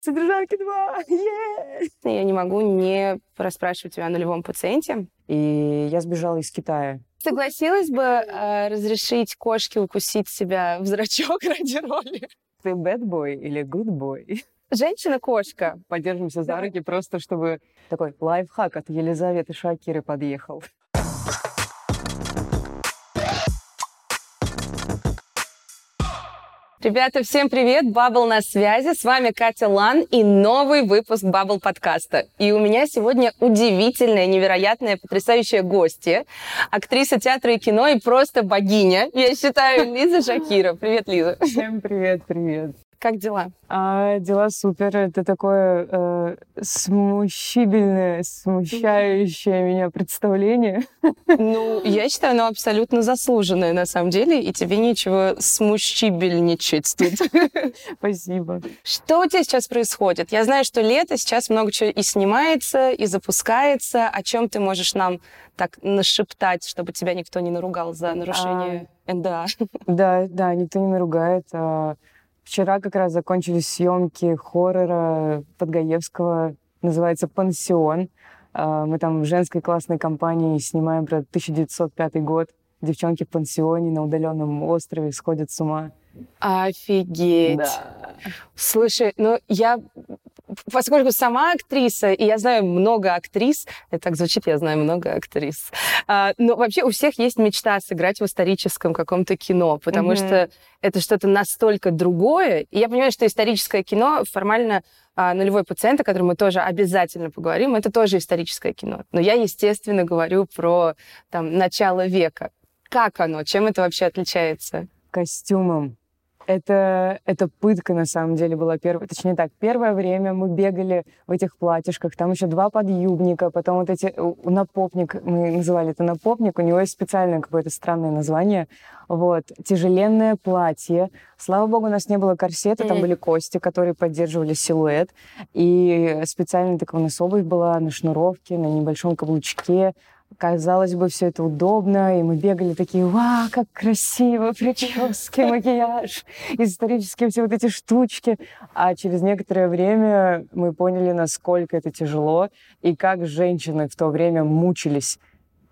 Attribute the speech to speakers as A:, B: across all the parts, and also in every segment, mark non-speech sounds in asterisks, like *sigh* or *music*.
A: Содержанки 2! Yeah!
B: Я не могу не расспрашивать тебя о нулевом пациенте.
A: И я сбежала из Китая.
B: Согласилась бы э, разрешить кошке укусить себя в зрачок *laughs* ради роли?
A: Ты bad boy или good boy?
B: Женщина-кошка.
A: Поддержимся за руки просто, чтобы такой лайфхак от Елизаветы Шакиры подъехал.
B: Ребята, всем привет! Бабл на связи. С вами Катя Лан и новый выпуск Бабл подкаста. И у меня сегодня удивительная, невероятная, потрясающая гостья. Актриса театра и кино и просто богиня. Я считаю, Лиза Шакира. Привет, Лиза.
A: Всем привет, привет.
B: Как дела?
A: А, дела супер. Это такое э, смущибельное, смущающее меня представление.
B: Ну, я считаю, оно абсолютно заслуженное на самом деле, и тебе нечего смущибельничать тут. *laughs*
A: Спасибо.
B: Что у тебя сейчас происходит? Я знаю, что лето, сейчас много чего и снимается, и запускается. О чем ты можешь нам так нашептать, чтобы тебя никто не наругал за нарушение а... НДА?
A: Да, да, никто не наругает. А Вчера как раз закончились съемки хоррора Подгаевского, называется «Пансион». А, мы там в женской классной компании снимаем про 1905 год. Девчонки в пансионе на удаленном острове сходят с ума.
B: Офигеть. Да. Слушай, ну я поскольку сама актриса, и я знаю много актрис, это так звучит, я знаю много актрис, а, но вообще у всех есть мечта сыграть в историческом каком-то кино, потому mm-hmm. что это что-то настолько другое. И я понимаю, что историческое кино формально а, нулевой пациент, о котором мы тоже обязательно поговорим, это тоже историческое кино. Но я, естественно, говорю про там, начало века. Как оно? Чем это вообще отличается?
A: Костюмом это, это пытка, на самом деле, была первая. Точнее так, первое время мы бегали в этих платьишках, там еще два подъюбника, потом вот эти... Напопник, мы называли это напопник, у него есть специальное какое-то странное название. Вот. Тяжеленное платье. Слава богу, у нас не было корсета, там были кости, которые поддерживали силуэт. И специально такая у нас обувь была на шнуровке, на небольшом каблучке казалось бы, все это удобно, и мы бегали такие, вау, как красиво, прически, макияж, исторические все вот эти штучки. А через некоторое время мы поняли, насколько это тяжело, и как женщины в то время мучились.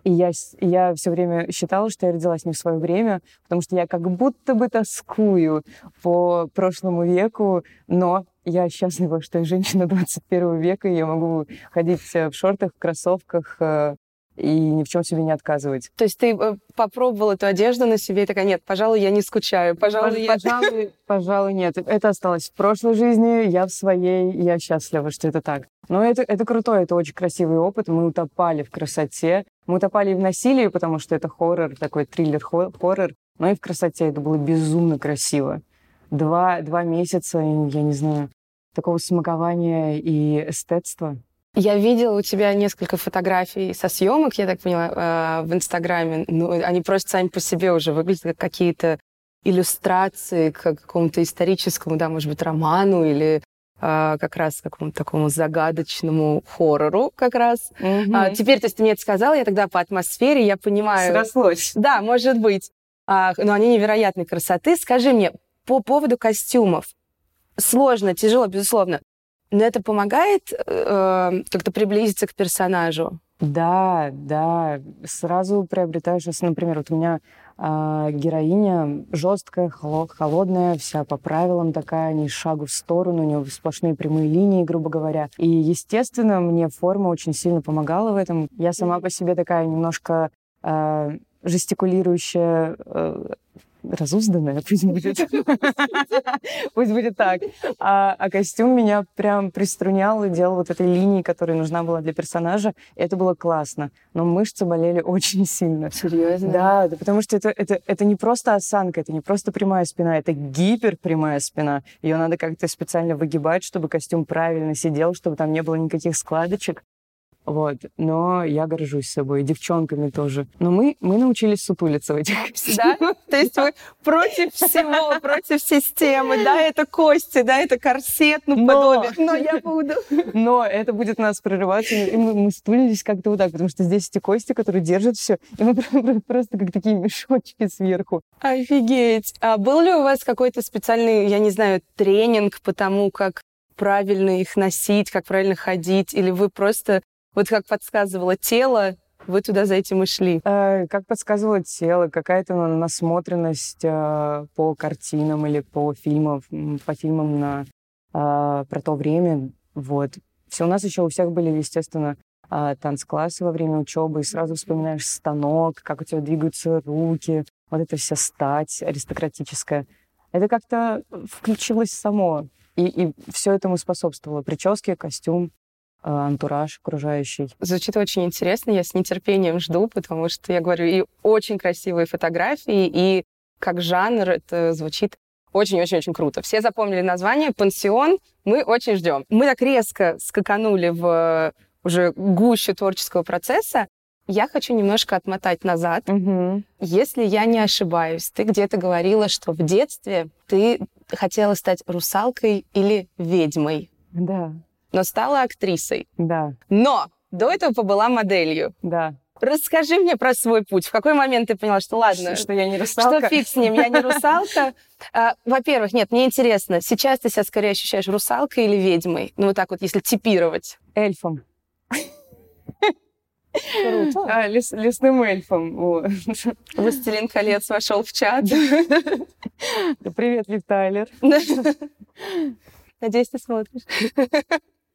A: И я, я все время считала, что я родилась не в свое время, потому что я как будто бы тоскую по прошлому веку, но я счастлива, что я женщина 21 века, и я могу ходить в шортах, в кроссовках, э, и ни в чем себе не отказывать.
B: То есть ты э, попробовала эту одежду на себе и такая, нет, пожалуй, я не скучаю, пожалуй,
A: я... Пожалуй, *laughs* пожалуй, нет. Это осталось в прошлой жизни, я в своей, я счастлива, что это так. Но это, это крутой, это очень красивый опыт. Мы утопали в красоте. Мы утопали и в насилии, потому что это хоррор, такой триллер-хоррор. Но и в красоте это было безумно красиво. Два, два месяца, я не знаю, такого смакования и эстетства.
B: Я видела у тебя несколько фотографий со съемок, я так поняла, в Инстаграме. Ну, они просто сами по себе уже выглядят как какие-то иллюстрации к какому-то историческому, да, может быть, роману или а, как раз какому-то такому загадочному хоррору как раз. Mm-hmm. А, теперь, то есть ты мне это сказала, я тогда по атмосфере, я понимаю...
A: Срослось.
B: Да, может быть. А, но они невероятной красоты. Скажи мне, по поводу костюмов. Сложно, тяжело, безусловно. Но это помогает э, как-то приблизиться к персонажу?
A: Да, да. Сразу приобретаешь, например, вот у меня э, героиня жесткая, холодная, вся по правилам такая, ни шагу в сторону, у нее сплошные прямые линии, грубо говоря. И, естественно, мне форма очень сильно помогала в этом. Я сама по себе такая немножко э, жестикулирующая э, разузданная, *laughs* пусть будет. Пусть будет так. А, а костюм меня прям приструнял и делал вот этой линии, которая нужна была для персонажа. И это было классно. Но мышцы болели *laughs* очень сильно.
B: Серьезно?
A: Да, да потому что это, это, это не просто осанка, это не просто прямая спина, это гиперпрямая спина. Ее надо как-то специально выгибать, чтобы костюм правильно сидел, чтобы там не было никаких складочек. Вот. Но я горжусь собой, девчонками тоже. Но мы, мы научились сутулиться в этих
B: Да? То есть вы против всего, против системы, да, это кости, да, это корсет, ну, подобие. Но я буду.
A: Но это будет нас прорываться, и мы, мы стулились как-то вот так, потому что здесь эти кости, которые держат все, и мы просто как такие мешочки сверху.
B: Офигеть. А был ли у вас какой-то специальный, я не знаю, тренинг по тому, как правильно их носить, как правильно ходить? Или вы просто, вот как подсказывало тело, вы туда за этим и шли?
A: Э, как подсказывало тело, какая-то насмотренность э, по картинам или по фильмам, по фильмам на, э, про то время. Вот. Все у нас еще у всех были, естественно, э, танцклассы во время учебы, и сразу вспоминаешь станок, как у тебя двигаются руки, вот эта вся стать аристократическая. Это как-то включилось само, и, и все этому способствовало. Прически, костюм, э, антураж окружающий.
B: Звучит очень интересно, я с нетерпением жду, потому что, я говорю, и очень красивые фотографии, и как жанр это звучит очень-очень-очень круто. Все запомнили название «Пансион». Мы очень ждем. Мы так резко скаканули в уже гущу творческого процесса. Я хочу немножко отмотать назад.
A: Угу.
B: Если я не ошибаюсь, ты где-то говорила, что в детстве ты хотела стать русалкой или ведьмой.
A: Да.
B: Но стала актрисой.
A: Да.
B: Но до этого побыла моделью.
A: Да.
B: Расскажи мне про свой путь. В какой момент ты поняла, что ладно,
A: что, что я не русалка?
B: Что фиг с ним, я не русалка. *laughs* А, во-первых, нет, мне интересно, сейчас ты себя скорее ощущаешь русалкой или ведьмой? Ну вот так вот, если типировать.
A: Эльфом.
B: Круто.
A: А, лес, лесным эльфом.
B: Властелин колец вошел в чат.
A: Привет, Виталер. *laughs*
B: Надеюсь, ты смотришь.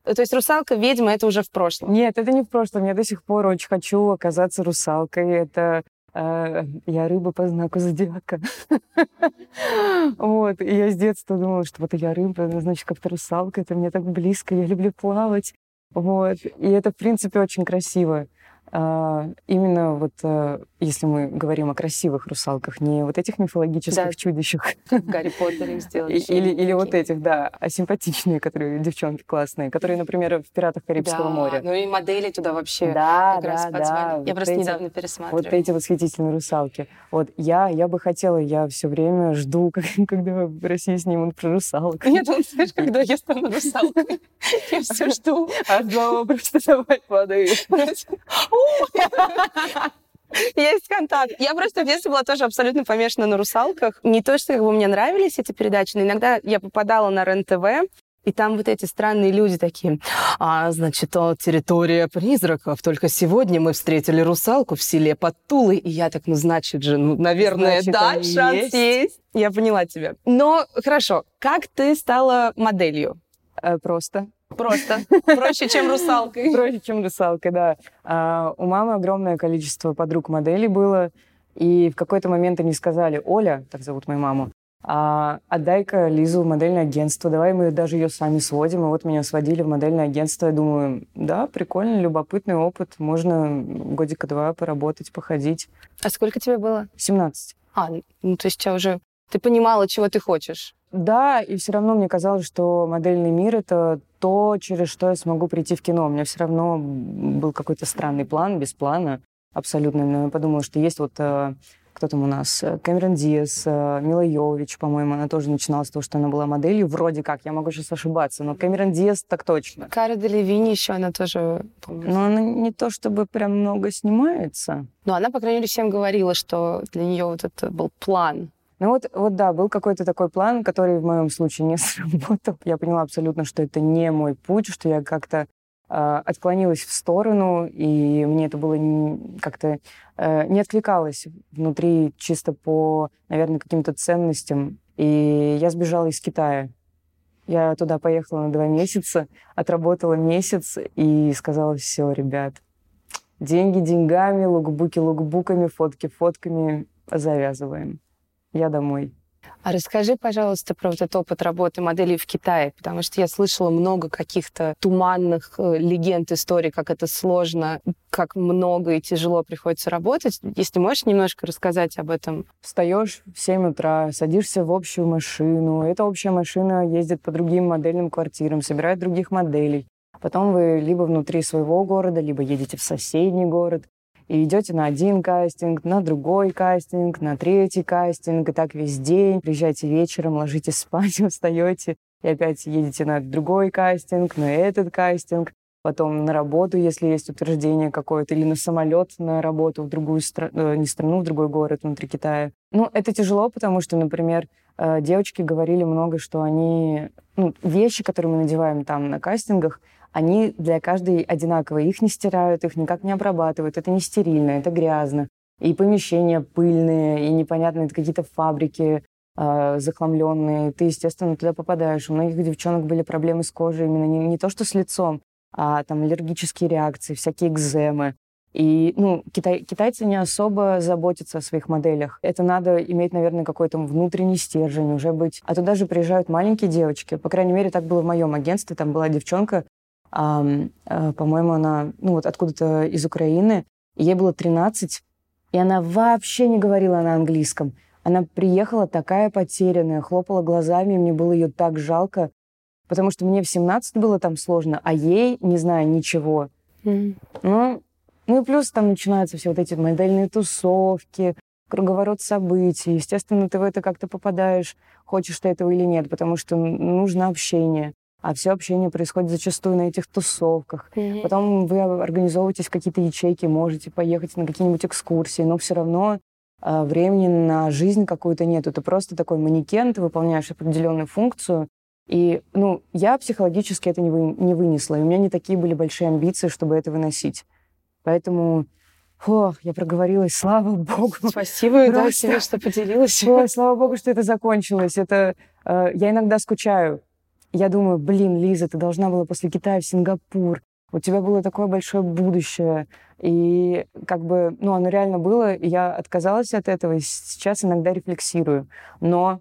B: То есть русалка, ведьма, это уже в прошлом?
A: Нет, это не в прошлом. Я до сих пор очень хочу оказаться русалкой. Это э, я рыба по знаку зодиака. *laughs* вот. И я с детства думала, что вот я рыба, значит, как-то русалка. Это мне так близко. Я люблю плавать. Вот. И это, в принципе, очень красиво. А, именно вот э, если мы говорим о красивых русалках, не вот этих мифологических да. чудищах.
B: Как Гарри Поттере сделали.
A: Или, или вот этих, да, а симпатичные, которые девчонки классные, которые, например, в «Пиратах Карибского
B: да,
A: моря».
B: ну и модели туда вообще
A: да,
B: как
A: да,
B: раз
A: да,
B: позвали.
A: вот
B: Я просто
A: эти,
B: недавно пересматривала.
A: Вот эти восхитительные русалки. Вот я, я бы хотела, я все время жду, *laughs* когда в России снимут про русалок.
B: Нет, он скажешь, когда я стану русалкой. Я все жду.
A: А два просто давай падаю. *laughs*
B: Есть контакт. Я просто в детстве была тоже абсолютно помешана на русалках. Не то, что как бы мне нравились эти передачи, но иногда я попадала на РЕН-ТВ, и там вот эти странные люди такие, а, значит, то территория призраков. Только сегодня мы встретили русалку в селе под Тулой. И я так, ну, значит же, ну, наверное,
A: значит,
B: да, шанс
A: есть.
B: есть. Я поняла тебя. Но, хорошо, как ты стала моделью?
A: Э, просто.
B: Просто. Проще, чем русалкой.
A: Проще, чем русалкой, да. А, у мамы огромное количество подруг моделей было. И в какой-то момент они сказали, Оля, так зовут мою маму, а, отдай-ка Лизу в модельное агентство, давай мы даже ее сами сводим. И вот меня сводили в модельное агентство. Я думаю, да, прикольно, любопытный опыт. Можно годика два поработать, походить.
B: А сколько тебе было?
A: 17.
B: А, ну то есть тебя уже... Ты понимала, чего ты хочешь?
A: Да, и все равно мне казалось, что модельный мир — это то, через что я смогу прийти в кино. У меня все равно был какой-то странный план, без плана абсолютно. Но я подумала, что есть вот э, кто там у нас? Кэмерон Диас, э, Мила Йович, по-моему, она тоже начинала с того, что она была моделью, вроде как, я могу сейчас ошибаться, но Кэмерон Диас так точно.
B: Кара Делевини еще, она тоже.
A: Но она не то чтобы прям много снимается.
B: Но она, по крайней мере, всем говорила, что для нее вот это был план
A: ну вот, вот да, был какой-то такой план, который в моем случае не *laughs* сработал. Я поняла абсолютно, что это не мой путь, что я как-то э, отклонилась в сторону, и мне это было как-то э, не откликалось внутри чисто по, наверное, каким-то ценностям. И я сбежала из Китая. Я туда поехала на два месяца, отработала месяц и сказала, все, ребят, деньги деньгами, лукбуки лукбуками, фотки фотками, завязываем я домой.
B: А расскажи, пожалуйста, про вот этот опыт работы моделей в Китае, потому что я слышала много каких-то туманных э, легенд, историй, как это сложно, как много и тяжело приходится работать. Если можешь немножко рассказать об этом.
A: Встаешь в 7 утра, садишься в общую машину. Эта общая машина ездит по другим модельным квартирам, собирает других моделей. Потом вы либо внутри своего города, либо едете в соседний город и идете на один кастинг, на другой кастинг, на третий кастинг, и так весь день. Приезжаете вечером, ложитесь *laughs* спать, встаете, и опять едете на другой кастинг, на этот кастинг, потом на работу, если есть утверждение какое-то, или на самолет на работу в другую страну, э, не страну, в другой город внутри Китая. Ну, это тяжело, потому что, например, э, девочки говорили много, что они... Ну, вещи, которые мы надеваем там на кастингах, они для каждой одинаковые. Их не стирают, их никак не обрабатывают. Это не стерильно, это грязно. И помещения пыльные, и непонятные какие-то фабрики э, захламленные. Ты, естественно, туда попадаешь. У многих девчонок были проблемы с кожей именно не, не то, что с лицом, а там аллергические реакции, всякие экземы. И ну, китай, китайцы не особо заботятся о своих моделях. Это надо иметь, наверное, какой-то внутренний стержень, уже быть. А туда же приезжают маленькие девочки. По крайней мере, так было в моем агентстве. Там была девчонка, по-моему, она ну, вот откуда-то из Украины. Ей было 13, и она вообще не говорила на английском. Она приехала такая потерянная, хлопала глазами, и мне было ее так жалко, потому что мне в 17 было там сложно, а ей, не знаю, ничего. Mm. Ну, ну и плюс там начинаются все вот эти модельные тусовки, круговорот событий. Естественно, ты в это как-то попадаешь, хочешь ты этого или нет, потому что нужно общение. А все общение происходит зачастую на этих тусовках. Mm-hmm. Потом вы организовываетесь в какие-то ячейки, можете поехать на какие-нибудь экскурсии, но все равно э, времени на жизнь какую-то нет. Это просто такой манекен, ты выполняешь определенную функцию. И, ну, я психологически это не, вы, не вынесла. И у меня не такие были большие амбиции, чтобы это выносить. Поэтому Ох, я проговорилась, слава богу.
B: Спасибо, Просто... да, тебе, что поделилась.
A: Ой, слава богу, что это закончилось. Это, э, я иногда скучаю. Я думаю, блин, Лиза, ты должна была после Китая в Сингапур. У тебя было такое большое будущее. И как бы, ну, оно реально было, и я отказалась от этого, и сейчас иногда рефлексирую. Но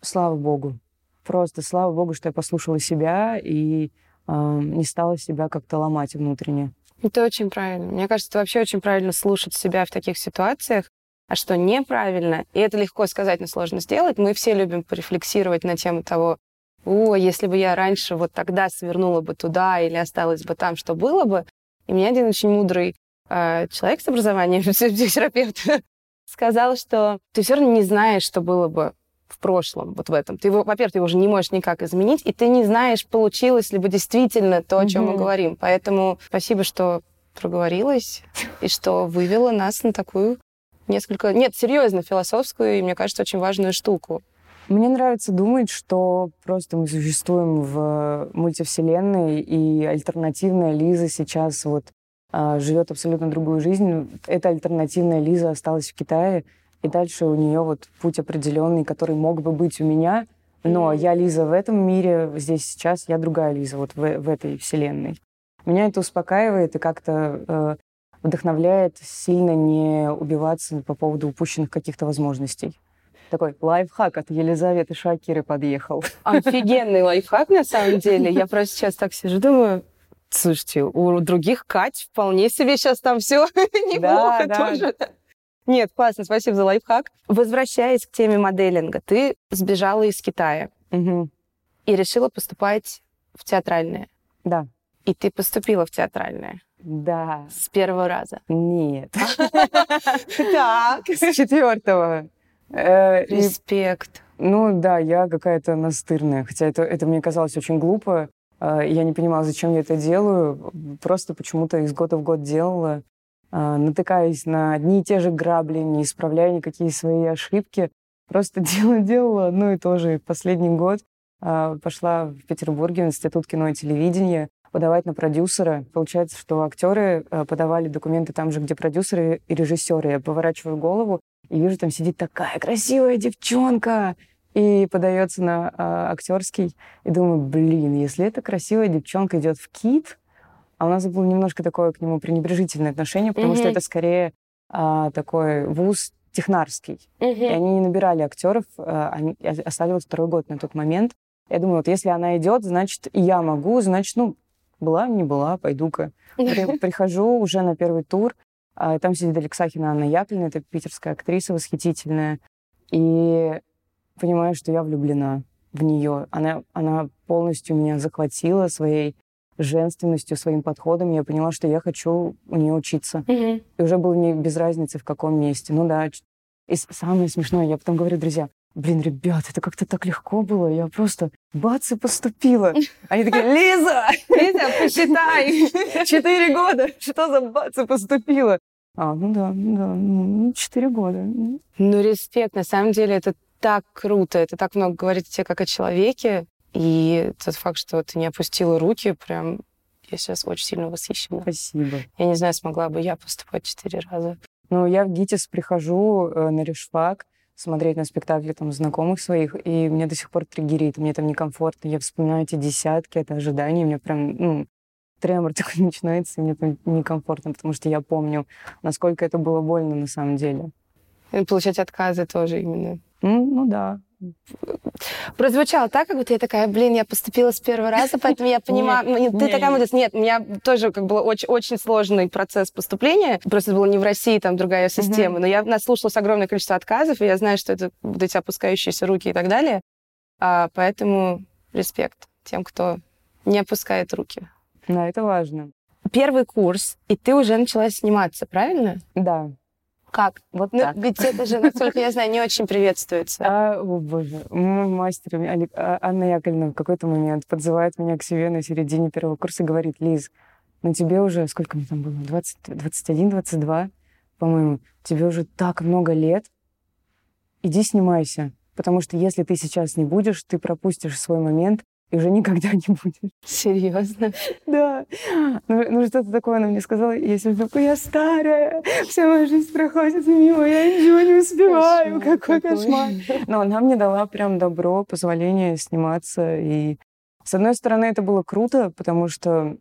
A: слава богу. Просто слава богу, что я послушала себя и э, не стала себя как-то ломать внутренне.
B: Это очень правильно. Мне кажется, вообще очень правильно слушать себя в таких ситуациях, а что неправильно, и это легко сказать, но сложно сделать. Мы все любим порефлексировать на тему того, о, если бы я раньше вот тогда свернула бы туда или осталась бы там, что было бы. И мне один очень мудрый э, человек с образованием, *laughs* психотерапевт, сказал, что ты все равно не знаешь, что было бы в прошлом, вот в этом. Ты его, во-первых, ты его уже не можешь никак изменить, и ты не знаешь, получилось ли бы действительно то, о чем mm-hmm. мы говорим. Поэтому спасибо, что проговорилась и что вывела нас на такую несколько, нет, серьезно, философскую и, мне кажется, очень важную штуку.
A: Мне нравится думать, что просто мы существуем в мультивселенной, и альтернативная Лиза сейчас вот а, живет абсолютно другую жизнь. Эта альтернативная Лиза осталась в Китае, и дальше у нее вот путь определенный, который мог бы быть у меня, но я Лиза в этом мире, здесь сейчас я другая Лиза вот в, в этой вселенной. Меня это успокаивает и как-то э, вдохновляет сильно не убиваться по поводу упущенных каких-то возможностей. Такой лайфхак от Елизаветы Шакиры подъехал.
B: Офигенный лайфхак, на самом деле. Я просто сейчас так сижу, думаю, слушайте, у других Кать вполне себе сейчас там все *laughs* неплохо тоже. Нет, классно, спасибо за лайфхак. Возвращаясь к теме моделинга, ты сбежала из Китая угу. и решила поступать в театральное.
A: Да.
B: И ты поступила в театральное.
A: Да.
B: С первого раза?
A: Нет. *laughs*
B: Так.
A: С четвертого.
B: Э, Респект.
A: Ну да, я какая-то настырная. Хотя это, это мне казалось очень глупо. Э, я не понимала, зачем я это делаю. Просто почему-то из года в год делала. А, натыкаясь на одни и те же грабли, не исправляя никакие свои ошибки. Просто *laughs* делала, делала одно и то же. последний год пошла в Петербурге в Институт кино и телевидения подавать на продюсера. Получается, что актеры а, подавали документы там же, где продюсеры и режиссеры. Я поворачиваю голову и вижу, там сидит такая красивая девчонка, и подается на э, актерский. И думаю, блин, если эта красивая девчонка идет в КИТ, а у нас было немножко такое к нему пренебрежительное отношение, потому mm-hmm. что это скорее а, такой вуз технарский. Mm-hmm. И они не набирали актеров, а, они оставили второй год на тот момент. Я думаю, вот если она идет, значит, и я могу, значит, ну, была, не была, пойду-ка. *laughs* Прихожу уже на первый тур, а, там сидит Алексахина Анна Яковлевна, это питерская актриса восхитительная, и понимаю, что я влюблена в нее. Она, она полностью меня захватила своей женственностью, своим подходом, я поняла, что я хочу у нее учиться. Mm-hmm. И уже было не без разницы, в каком месте. Ну да. И самое смешное, я потом говорю, друзья, блин, ребят, это как-то так легко было. Я просто бац и поступила. Они такие, Лиза!
B: Лиза, посчитай!
A: Четыре года! Что за бац и поступила? А, ну да, ну да, ну, четыре года.
B: Ну, респект. На самом деле, это так круто, это так много говорит о тебе как о человеке, и тот факт, что ты не опустила руки, прям я сейчас очень сильно восхищена.
A: Спасибо.
B: Я не знаю, смогла бы я поступать четыре раза.
A: Ну, я в ГИТИС прихожу э, на решфак, смотреть на спектакли там знакомых своих, и мне до сих пор триггерит, мне там некомфортно. Я вспоминаю эти десятки, это ожидание, мне прям, ну, тремор *laughs* такой начинается, и мне там некомфортно, потому что я помню, насколько это было больно на самом деле.
B: И получать отказы тоже именно.
A: Ну, ну да,
B: прозвучало так, как будто я такая, блин, я поступила с первого раза, поэтому я *laughs* понимаю, нет, ты нет, такая молодец. Нет, у меня тоже как был очень, очень сложный процесс поступления. Просто было не в России, там другая система. Но я наслушалась огромное количество отказов, и я знаю, что это вот эти опускающиеся руки и так далее. А, поэтому респект тем, кто не опускает руки.
A: Да, это важно.
B: Первый курс, и ты уже начала сниматься, правильно?
A: Да.
B: Как? Вот ну, так. Ведь это же, насколько я знаю, не очень приветствуется.
A: А, о, боже. Мой мастер а, Анна Яковлевна в какой-то момент подзывает меня к себе на середине первого курса и говорит, Лиз, ну тебе уже, сколько мне там было, 20, 21, 22, по-моему, тебе уже так много лет, иди снимайся. Потому что если ты сейчас не будешь, ты пропустишь свой момент, и уже никогда не будешь.
B: Серьезно?
A: Да. Ну, ну что-то такое она мне сказала. Я себе такой, я старая, вся моя жизнь проходит мимо, я ничего не успеваю, кошмар какой, какой кошмар. Но она мне дала прям добро, позволение сниматься. И с одной стороны, это было круто, потому что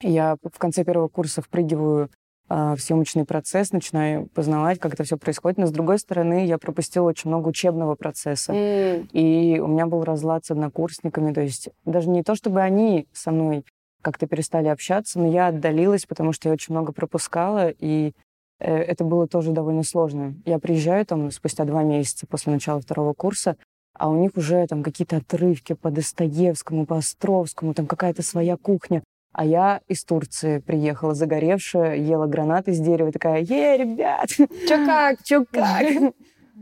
A: я в конце первого курса впрыгиваю в съемочный процесс, начинаю познавать, как это все происходит. Но, с другой стороны, я пропустила очень много учебного процесса. Mm. И у меня был разлад с однокурсниками. То есть даже не то, чтобы они со мной как-то перестали общаться, но я отдалилась, потому что я очень много пропускала, и э, это было тоже довольно сложно. Я приезжаю там спустя два месяца после начала второго курса, а у них уже там какие-то отрывки по Достоевскому, по Островскому, там какая-то своя кухня. А я из Турции приехала, загоревшая, ела гранаты с дерева, такая, е, ребят!
B: Чё как, *laughs* чё как?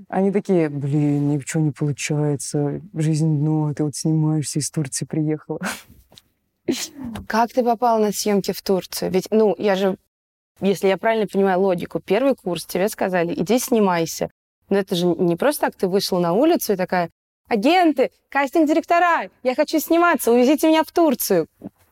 A: Они такие, блин, ничего не получается, жизнь дно, ты вот снимаешься, из Турции приехала.
B: Как ты попала на съемки в Турцию? Ведь, ну, я же, если я правильно понимаю логику, первый курс тебе сказали, иди снимайся. Но это же не просто так ты вышла на улицу и такая, агенты, кастинг-директора, я хочу сниматься, увезите меня в Турцию.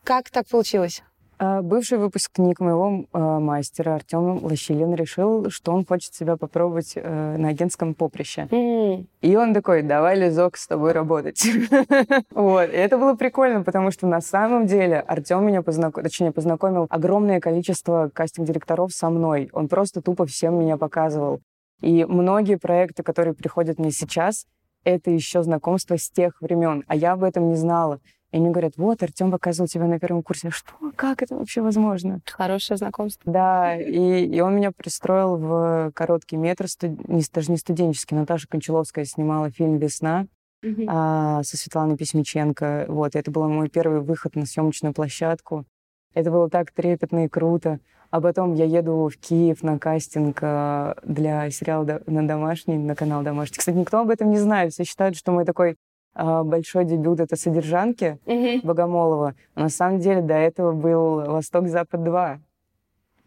B: Как так получилось?
A: А, бывший выпускник моего э, мастера Артем Лощилин решил, что он хочет себя попробовать э, на агентском поприще. Mm. И он такой, давай, Лизок, с тобой работать. *laughs* вот. И это было прикольно, потому что на самом деле Артем меня познакомил, точнее, познакомил огромное количество кастинг-директоров со мной. Он просто тупо всем меня показывал. И многие проекты, которые приходят мне сейчас, это еще знакомство с тех времен, а я об этом не знала. И мне говорят, вот, Артем показывал тебя на первом курсе. Что? Как это вообще возможно?
B: Хорошее знакомство.
A: Да, и, и он меня пристроил в короткий метр, студ... не, даже не студенческий. Наташа Кончаловская снимала фильм «Весна» а, со Светланой Письмиченко. Вот, это был мой первый выход на съемочную площадку. Это было так трепетно и круто. А потом я еду в Киев на кастинг а, для сериала на домашний, на канал домашний. Кстати, никто об этом не знает. Все считают, что мой такой большой дебют это «Содержанки» mm-hmm. Богомолова. Но на самом деле до этого был «Восток-Запад-2».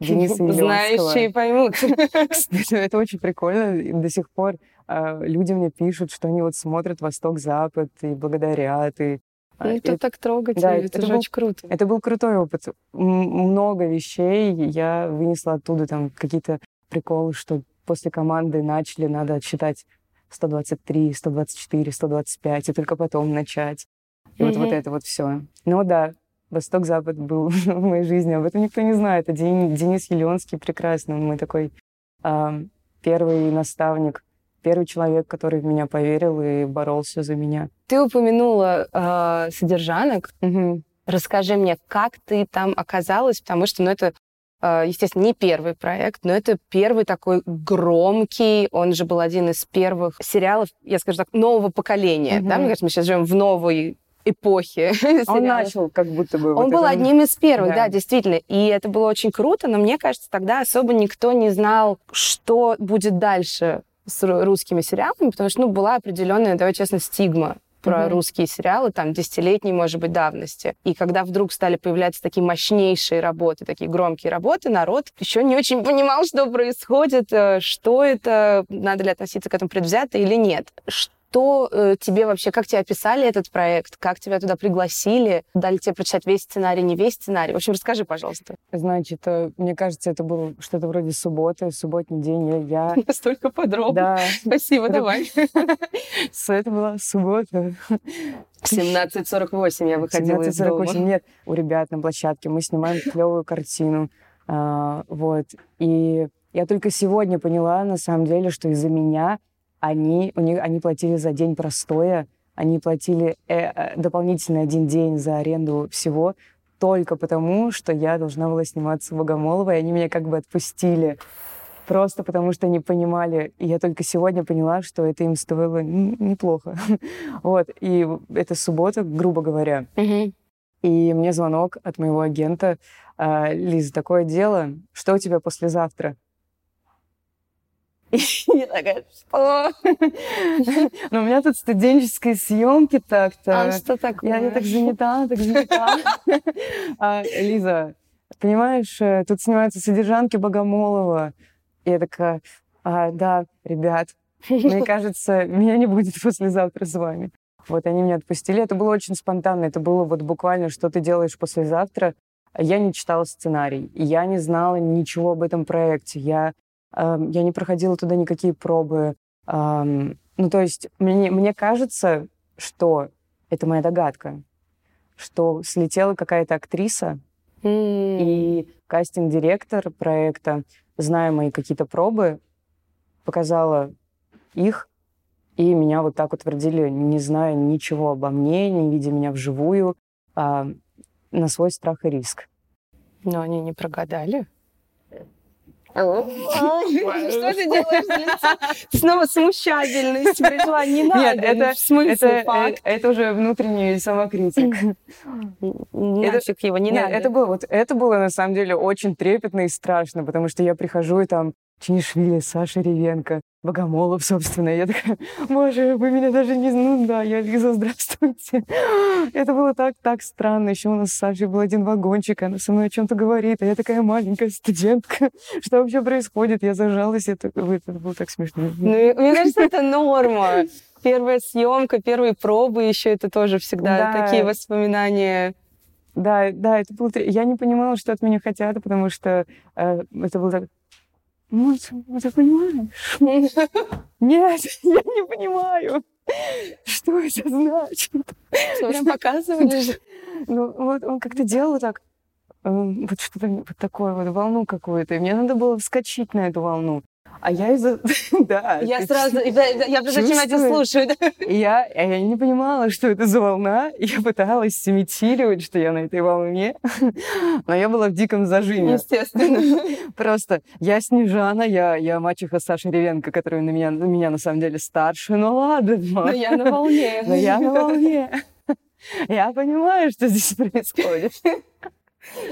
B: Дениса *laughs* Знающие поймут. *laughs*
A: Это очень прикольно. До сих пор э, люди мне пишут, что они вот смотрят «Восток-Запад» и благодарят. И,
B: ну, это, это так трогательно, да, это, это же был, очень круто.
A: Это был крутой опыт. Много вещей я вынесла оттуда, там какие-то приколы, что после команды начали, надо отсчитать 123, 124, 125, и только потом начать. И mm-hmm. вот, вот это вот все. Ну да, Восток-Запад был *laughs* в моей жизни, об этом никто не знает. Это Денис Елеонский прекрасный, он мой такой э, первый наставник, первый человек, который в меня поверил и боролся за меня.
B: Ты упомянула э, содержанок. Угу. Расскажи мне, как ты там оказалась, потому что, ну, это а, естественно, не первый проект, но это первый такой громкий, он же был один из первых сериалов, я скажу так, нового поколения. Mm-hmm. Да? Мне кажется, мы сейчас живем в новой эпохи. *laughs*
A: Он начал как будто бы...
B: Он вот был это... одним из первых, да. да, действительно. И это было очень круто, но мне кажется, тогда особо никто не знал, что будет дальше с русскими сериалами, потому что, ну, была определенная, давай честно, стигма про mm-hmm. русские сериалы, там, десятилетней, может быть, давности. И когда вдруг стали появляться такие мощнейшие работы, такие громкие работы, народ еще не очень понимал, *laughs* что происходит, э, что это, надо ли относиться к этому предвзято или нет. Кто э, тебе вообще, как тебе описали этот проект, как тебя туда пригласили, дали тебе прочитать весь сценарий, не весь сценарий? В общем, расскажи, пожалуйста.
A: Значит, э, мне кажется, это было что-то вроде субботы, субботний день. Я... *laughs*
B: Настолько подробно.
A: Да.
B: Спасибо, давай. *laughs*
A: Это была суббота.
B: 17.48 я выходила 17.48. из дома.
A: Нет, у ребят на площадке мы снимаем клевую картину. А, вот. И я только сегодня поняла, на самом деле, что из-за меня они, у них, они платили за день простоя, они платили э, э, дополнительный один день за аренду всего только потому, что я должна была сниматься в Богомолово, и они меня как бы отпустили. Просто потому, что они понимали. И я только сегодня поняла, что это им стоило неплохо. *laughs* вот. И это суббота, грубо говоря. И мне звонок от моего агента. «А, Лиза, такое дело. Что у тебя послезавтра? *laughs*
B: Я такая, что? *laughs*
A: Но у меня тут студенческие съемки так-то.
B: А что такое?
A: Я, я так занята, так занята. а, Лиза, понимаешь, э, тут снимаются содержанки Богомолова. И я такая, а, да, ребят, мне кажется, меня не будет послезавтра с вами. Вот они меня отпустили. Это было очень спонтанно. Это было вот буквально, что ты делаешь послезавтра. Я не читала сценарий. Я не знала ничего об этом проекте. Я я не проходила туда никакие пробы. Ну, то есть мне, мне кажется, что это моя догадка, что слетела какая-то актриса, mm. и кастинг-директор проекта, зная мои какие-то пробы, показала их, и меня вот так утвердили, не зная ничего обо мне, не видя меня вживую, а, на свой страх и риск.
B: Но они не прогадали? Что ты делаешь Снова смущательность пришла. Не надо. Нет,
A: это, смысл, это, факт. это уже внутренний самокритик.
B: Нафиг его, не надо.
A: Это было, вот, это было на самом деле очень трепетно и страшно, потому что я прихожу и там Чинишвили, Саша Ревенко, Богомолов, собственно. Я такая, боже, вы меня даже не... Ну да, я Лиза, здравствуйте. *gasps* Это было так, так странно. Еще у нас с Сашей был один вагончик, она со мной о чем-то говорит, а я такая маленькая студентка. *laughs* Что вообще происходит? Я зажалась, это, это было так смешно.
B: Ну, мне кажется, это норма. Первая съемка, первые пробы еще это тоже всегда да. такие воспоминания.
A: Да, да, это было... Я не понимала, что от меня хотят, потому что э, это было так может, ты понимаешь? Нет, я не понимаю. Что это значит?
B: Прям показывали же.
A: Ну, вот он как-то делал так, э, вот что-то вот такое вот, волну какую-то. И мне надо было вскочить на эту волну. А я из-за... *laughs*
B: да. Я сразу... Я зачем это слушаю?
A: Я, я не понимала, что это за волна. Я пыталась симитировать, что я на этой волне. *laughs* Но я была в диком зажиме.
B: Естественно. *laughs*
A: Просто я Снежана, я, я мачеха Саши Ревенко, которая на меня, на меня на самом деле старше. Ну ладно.
B: Но я на волне.
A: Но я на волне. Я понимаю, что здесь происходит.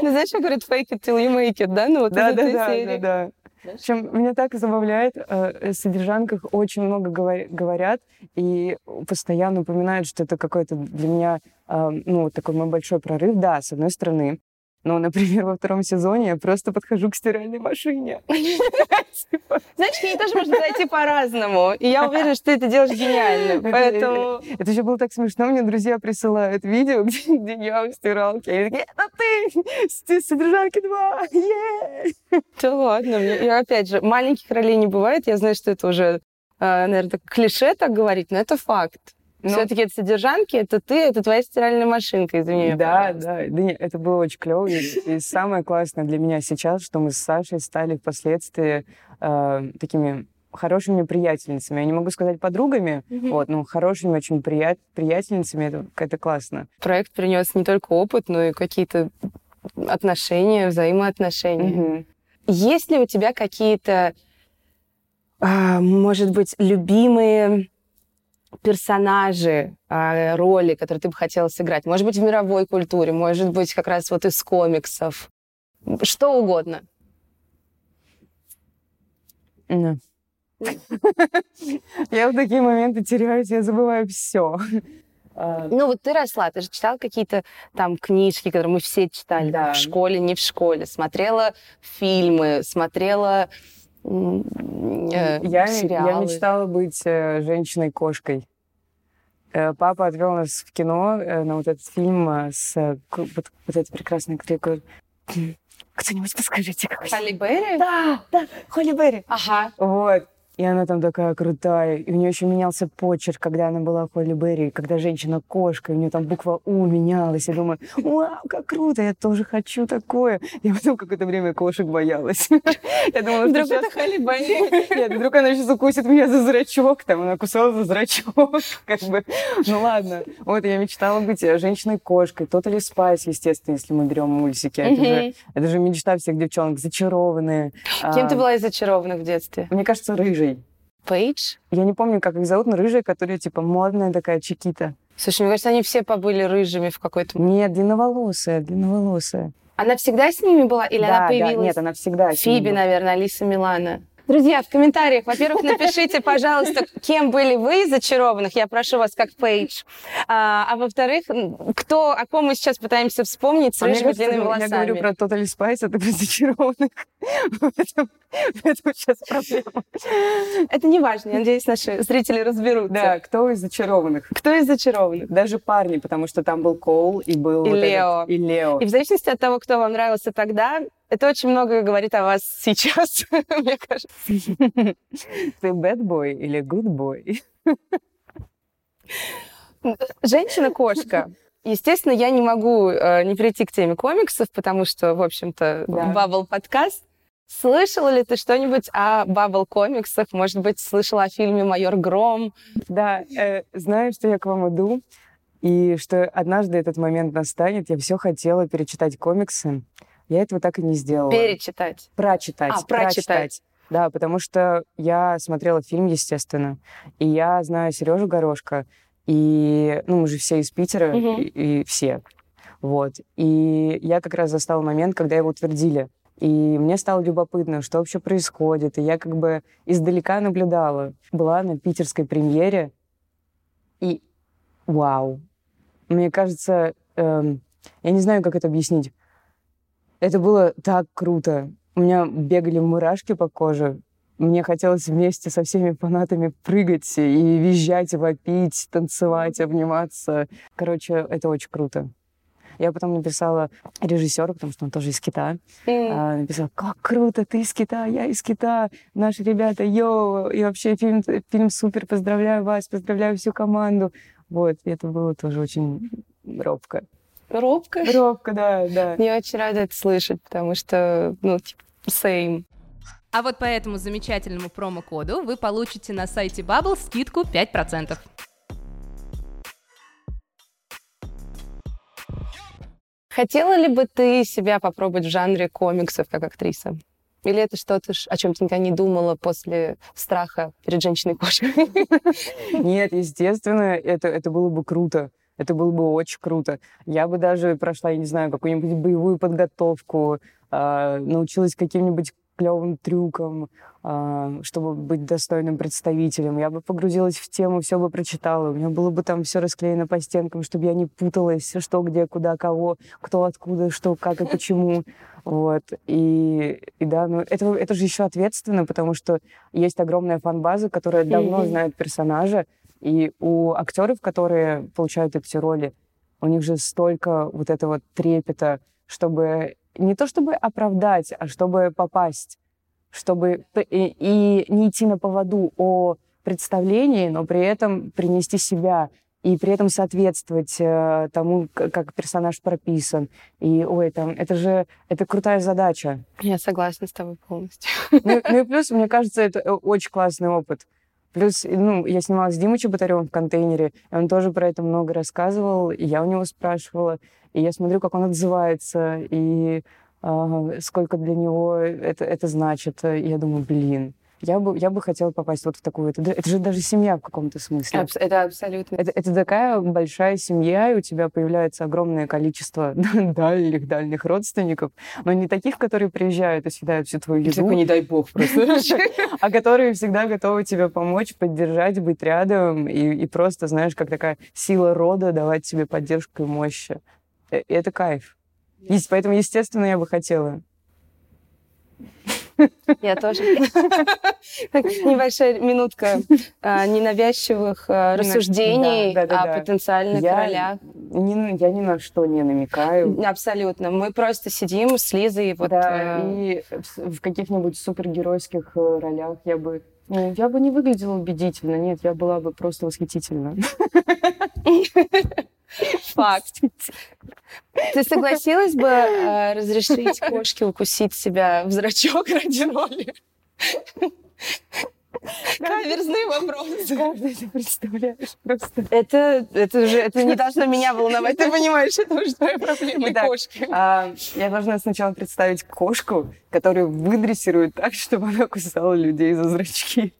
B: Ну, знаешь, как говорят, fake it till you make it, да? Ну, вот
A: да, да, да, да, да. В общем, меня так забавляет, э, содержанках очень много говорят и постоянно упоминают, что это какой-то для меня, э, ну, такой мой большой прорыв. Да, с одной стороны, ну, например, во втором сезоне я просто подхожу к стиральной машине. *laughs*
B: Знаешь, к ней тоже можно зайти по-разному. И я уверена, что ты это делаешь гениально. Поэтому...
A: Это еще было так смешно. Мне друзья присылают видео, *laughs* где, я в стиралке. Они такие, это ты! Содержанки 2!
B: Да ладно. И опять же, маленьких ролей не бывает. Я знаю, что это уже, э, наверное, клише так говорить, но это факт. Ну, Все-таки это содержанки, это ты, это твоя стиральная машинка, извини.
A: Да, да, да нет, это было очень клево. И, и самое классное для меня сейчас, что мы с Сашей стали впоследствии э, такими хорошими приятельницами. Я не могу сказать подругами, mm-hmm. вот, но хорошими очень прият, приятельницами. Это, это классно.
B: Проект принес не только опыт, но и какие-то отношения, взаимоотношения. Mm-hmm. Есть ли у тебя какие-то, э, может быть, любимые персонажи, а, роли, которые ты бы хотела сыграть? Может быть, в мировой культуре, может быть, как раз вот из комиксов. Что угодно. *laughs*
A: Я в такие моменты теряюсь, я забываю все.
B: А, ну вот ты росла, ты же читала какие-то там книжки, которые мы все читали да. в школе, не в школе, смотрела фильмы, смотрела
A: я, сериалы. Я мечтала быть э, женщиной-кошкой. Э, папа отвел нас в кино э, на вот этот фильм э, с вот, вот этой прекрасной кликой. Кто-нибудь подскажите,
B: как Холли Берри?
A: Да, да, Холли Берри.
B: Ага.
A: Вот. И она там такая крутая. И у нее еще менялся почерк, когда она была Холли Берри, когда женщина-кошка, у нее там буква У менялась. Я думаю, вау, как круто, я тоже хочу такое. Я потом какое-то время кошек боялась. *laughs*
B: Я думала, вдруг это Холли Берри.
A: Нет, вдруг она сейчас укусит меня за зрачок. Там она кусала за зрачок. Как бы. Ну ладно. Вот я мечтала быть женщиной-кошкой. Totally Spies, естественно, если мы берем мультики. Это же, это же мечта всех девчонок. Зачарованные.
B: Кем ты была из зачарованных в детстве?
A: Мне кажется, рыжей.
B: Пейдж?
A: Я не помню, как их зовут, но рыжая, которая типа модная такая чикита.
B: Слушай, мне кажется, они все побыли рыжими в какой-то...
A: Нет, длинноволосая, длинноволосая.
B: Она всегда с ними была? Или
A: да,
B: она появилась?
A: Да, нет, она всегда
B: Фиби, наверное, Алисса Милано. Друзья, в комментариях, во-первых, напишите, пожалуйста, кем были вы из зачарованных. Я прошу вас, как Пейдж. А, а во-вторых, кто, о ком мы сейчас пытаемся вспомнить с а рыжими длинными волосами.
A: Я говорю про Totally Spice, а ты про зачарованных. *laughs* В этом сейчас проблема.
B: Это не важно. Я надеюсь, наши зрители разберутся.
A: Да, кто из зачарованных?
B: Кто из зачарованных?
A: Даже парни, потому что там был Коул и был...
B: И Лео.
A: И Лео.
B: И в зависимости от того, кто вам нравился тогда, это очень много говорит о вас сейчас, *laughs* мне кажется.
A: Ты bad boy или good boy?
B: Женщина-кошка. Естественно, я не могу э, не прийти к теме комиксов, потому что, в общем-то, да. Bubble подкаст. Слышала ли ты что-нибудь о Bubble комиксах? Может быть, слышала о фильме «Майор Гром»?
A: Да, э, знаю, что я к вам иду, и что однажды этот момент настанет. Я все хотела перечитать комиксы. Я этого так и не сделала.
B: Перечитать.
A: Прочитать.
B: А, прочитать. прочитать.
A: Да, потому что я смотрела фильм, естественно, и я знаю Сережу Горошка, и, ну, мы же все из Питера, угу. и, и все, вот. И я как раз застала момент, когда его утвердили. И мне стало любопытно, что вообще происходит. И я как бы издалека наблюдала. Была на питерской премьере, и вау. Мне кажется, эм, я не знаю, как это объяснить. Это было так круто. У меня бегали мурашки по коже. Мне хотелось вместе со всеми фанатами прыгать и визжать, вопить, танцевать, обниматься. Короче, это очень круто. Я потом написала режиссеру, потому что он тоже из Китая. Mm. Написала, как круто, ты из Китая, я из Китая, наши ребята, йоу, и вообще фильм, фильм супер, поздравляю вас, поздравляю всю команду. Вот, и это было тоже очень робко.
B: Робко?
A: Робко, да, да.
B: Я очень рада это слышать, потому что, ну, типа, same.
C: А вот по этому замечательному промокоду вы получите на сайте Bubble скидку 5%.
B: Хотела ли бы ты себя попробовать в жанре комиксов как актриса? Или это что-то, о чем ты никогда не думала после страха перед женщиной-кошкой? *laughs*
A: Нет, естественно, это, это было бы круто. Это было бы очень круто. Я бы даже прошла, я не знаю, какую-нибудь боевую подготовку, э, научилась каким-нибудь клевым трюкам, э, чтобы быть достойным представителем. Я бы погрузилась в тему, все бы прочитала. У меня было бы там все расклеено по стенкам, чтобы я не путалась, что, где, куда, кого, кто, откуда, что, как и почему. Вот. И, и да, ну это, это же еще ответственно, потому что есть огромная фан-база, которая давно знает персонажа, и у актеров, которые получают эти роли, у них же столько вот этого трепета, чтобы не то чтобы оправдать, а чтобы попасть, чтобы и, и не идти на поводу о представлении, но при этом принести себя и при этом соответствовать э, тому, как персонаж прописан. И, ой, там, это же, это крутая задача.
B: Я согласна с тобой полностью.
A: Ну, ну и *laughs* плюс, мне кажется, это э, очень классный опыт. Плюс, ну, я снималась с Димой Чеботаревым в контейнере, и он тоже про это много рассказывал, и я у него спрашивала, и я смотрю, как он отзывается, и э, сколько для него это, это значит. И я думаю, блин, я бы, я бы хотела попасть вот в такую... Это, это же даже семья в каком-то смысле.
B: Абс- это абсолютно.
A: Это, это такая большая семья, и у тебя появляется огромное количество *laughs* дальних-дальних родственников, но не таких, которые приезжают и съедают всю твою еду.
B: Типа, не дай бог просто. *laughs*
A: А которые всегда готовы тебе помочь, поддержать, быть рядом и, просто, знаешь, как такая сила рода давать тебе поддержку и мощь. И это кайф. Поэтому, естественно, я бы хотела.
B: Я тоже. Небольшая минутка а, ненавязчивых а, рассуждений о потенциальных ролях.
A: Я ни на что не намекаю.
B: Абсолютно. Мы просто сидим с Лизой. Вот,
A: да, э, и в каких-нибудь супергеройских э, ролях я бы ну, я бы не выглядела убедительно, нет, я была бы просто восхитительна. *laughs*
B: Факт. Ты согласилась бы э, разрешить кошке укусить себя в зрачок ради роли? Каверзные вопросы.
A: Как ты это представляешь? Просто.
B: Это, это уже это не должно меня волновать. Ты понимаешь, это уже твоя проблема
A: Итак,
B: кошки.
A: А, я должна сначала представить кошку, которую выдрессируют так, чтобы она кусала людей за зрачки.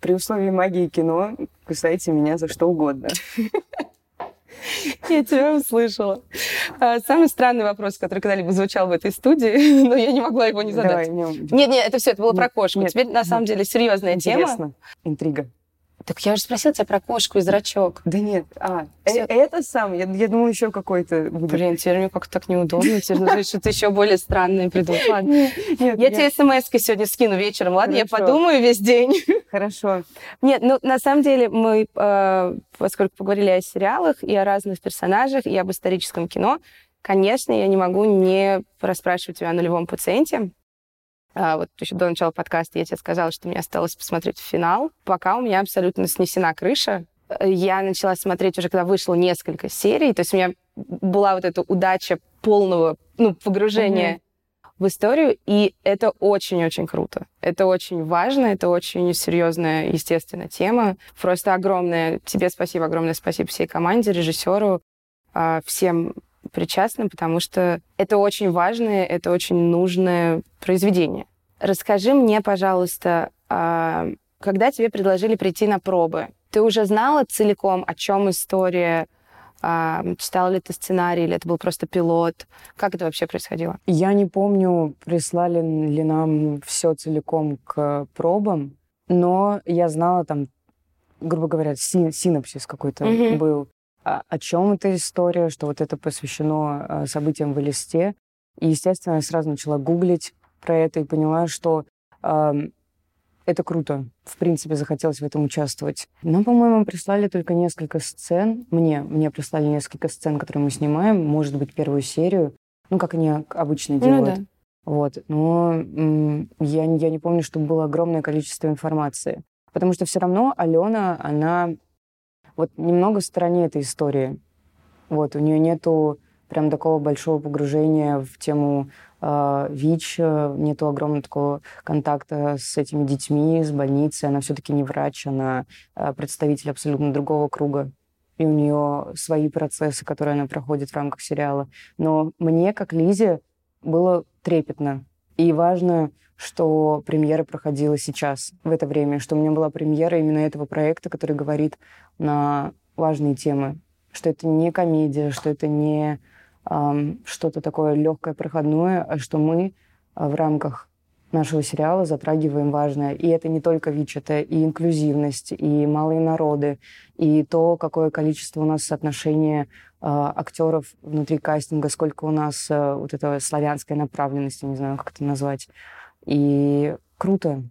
A: При условии магии кино кусайте меня за что угодно.
B: Я тебя услышала. А, самый странный вопрос, который когда-либо звучал в этой студии, *laughs* но я не могла его не задать. Давай, нет, нет, это все, это было про кошку. Теперь на самом деле серьезная тема.
A: Интрига.
B: Так я уже спросила тебя про кошку и зрачок.
A: Да нет, а, э, это сам, я, я думала, еще какой-то.
B: Блин, теперь мне как-то так неудобно, теперь нужно что-то еще более странное придумать. Ладно. Нет, я, тебе смс сегодня скину вечером, ладно? Я подумаю весь день. *laughs*
A: Хорошо.
B: Нет, ну, на самом деле, мы, э, поскольку поговорили о сериалах и о разных персонажах, и об историческом кино, конечно, я не могу не расспрашивать тебя о нулевом пациенте. А, вот еще до начала подкаста я тебе сказала, что мне осталось посмотреть финал. Пока у меня абсолютно снесена крыша. Я начала смотреть уже, когда вышло несколько серий. То есть у меня была вот эта удача полного ну, погружения mm-hmm. в историю, и это очень-очень круто. Это очень важно, это очень серьезная, естественно, тема. Просто огромное тебе спасибо, огромное спасибо всей команде, режиссеру, а, всем причастным, потому что это очень важное, это очень нужное произведение. Расскажи мне, пожалуйста, а, когда тебе предложили прийти на пробы, ты уже знала целиком, о чем история, а, читал ли ты сценарий, или это был просто пилот? Как это вообще происходило?
A: Я не помню, прислали ли нам все целиком к пробам, но я знала там, грубо говоря, синопсис какой-то mm-hmm. был о, о чем эта история, что вот это посвящено э, событиям в листе. И, естественно, я сразу начала гуглить про это и поняла, что э, это круто. В принципе, захотелось в этом участвовать. Но, по-моему, прислали только несколько сцен. Мне, мне прислали несколько сцен, которые мы снимаем. Может быть, первую серию. Ну, как они обычно ну делают. Ну, да. Вот. Но я, я не помню, чтобы было огромное количество информации. Потому что все равно Алена, она вот немного в стороне этой истории. Вот, у нее нету прям такого большого погружения в тему э, ВИЧ, нету огромного такого контакта с этими детьми, с больницей. Она все-таки не врач, она э, представитель абсолютно другого круга. И у нее свои процессы, которые она проходит в рамках сериала. Но мне, как Лизе, было трепетно. И важно, что премьера проходила сейчас, в это время, что у меня была премьера именно этого проекта, который говорит на важные темы, что это не комедия, что это не эм, что-то такое легкое, проходное, а что мы э, в рамках нашего сериала затрагиваем важное. И это не только ВИЧ, это и инклюзивность, и малые народы, и то, какое количество у нас соотношение э, актеров внутри кастинга, сколько у нас э, вот эта славянская направленность, я не знаю, как это назвать. И круто,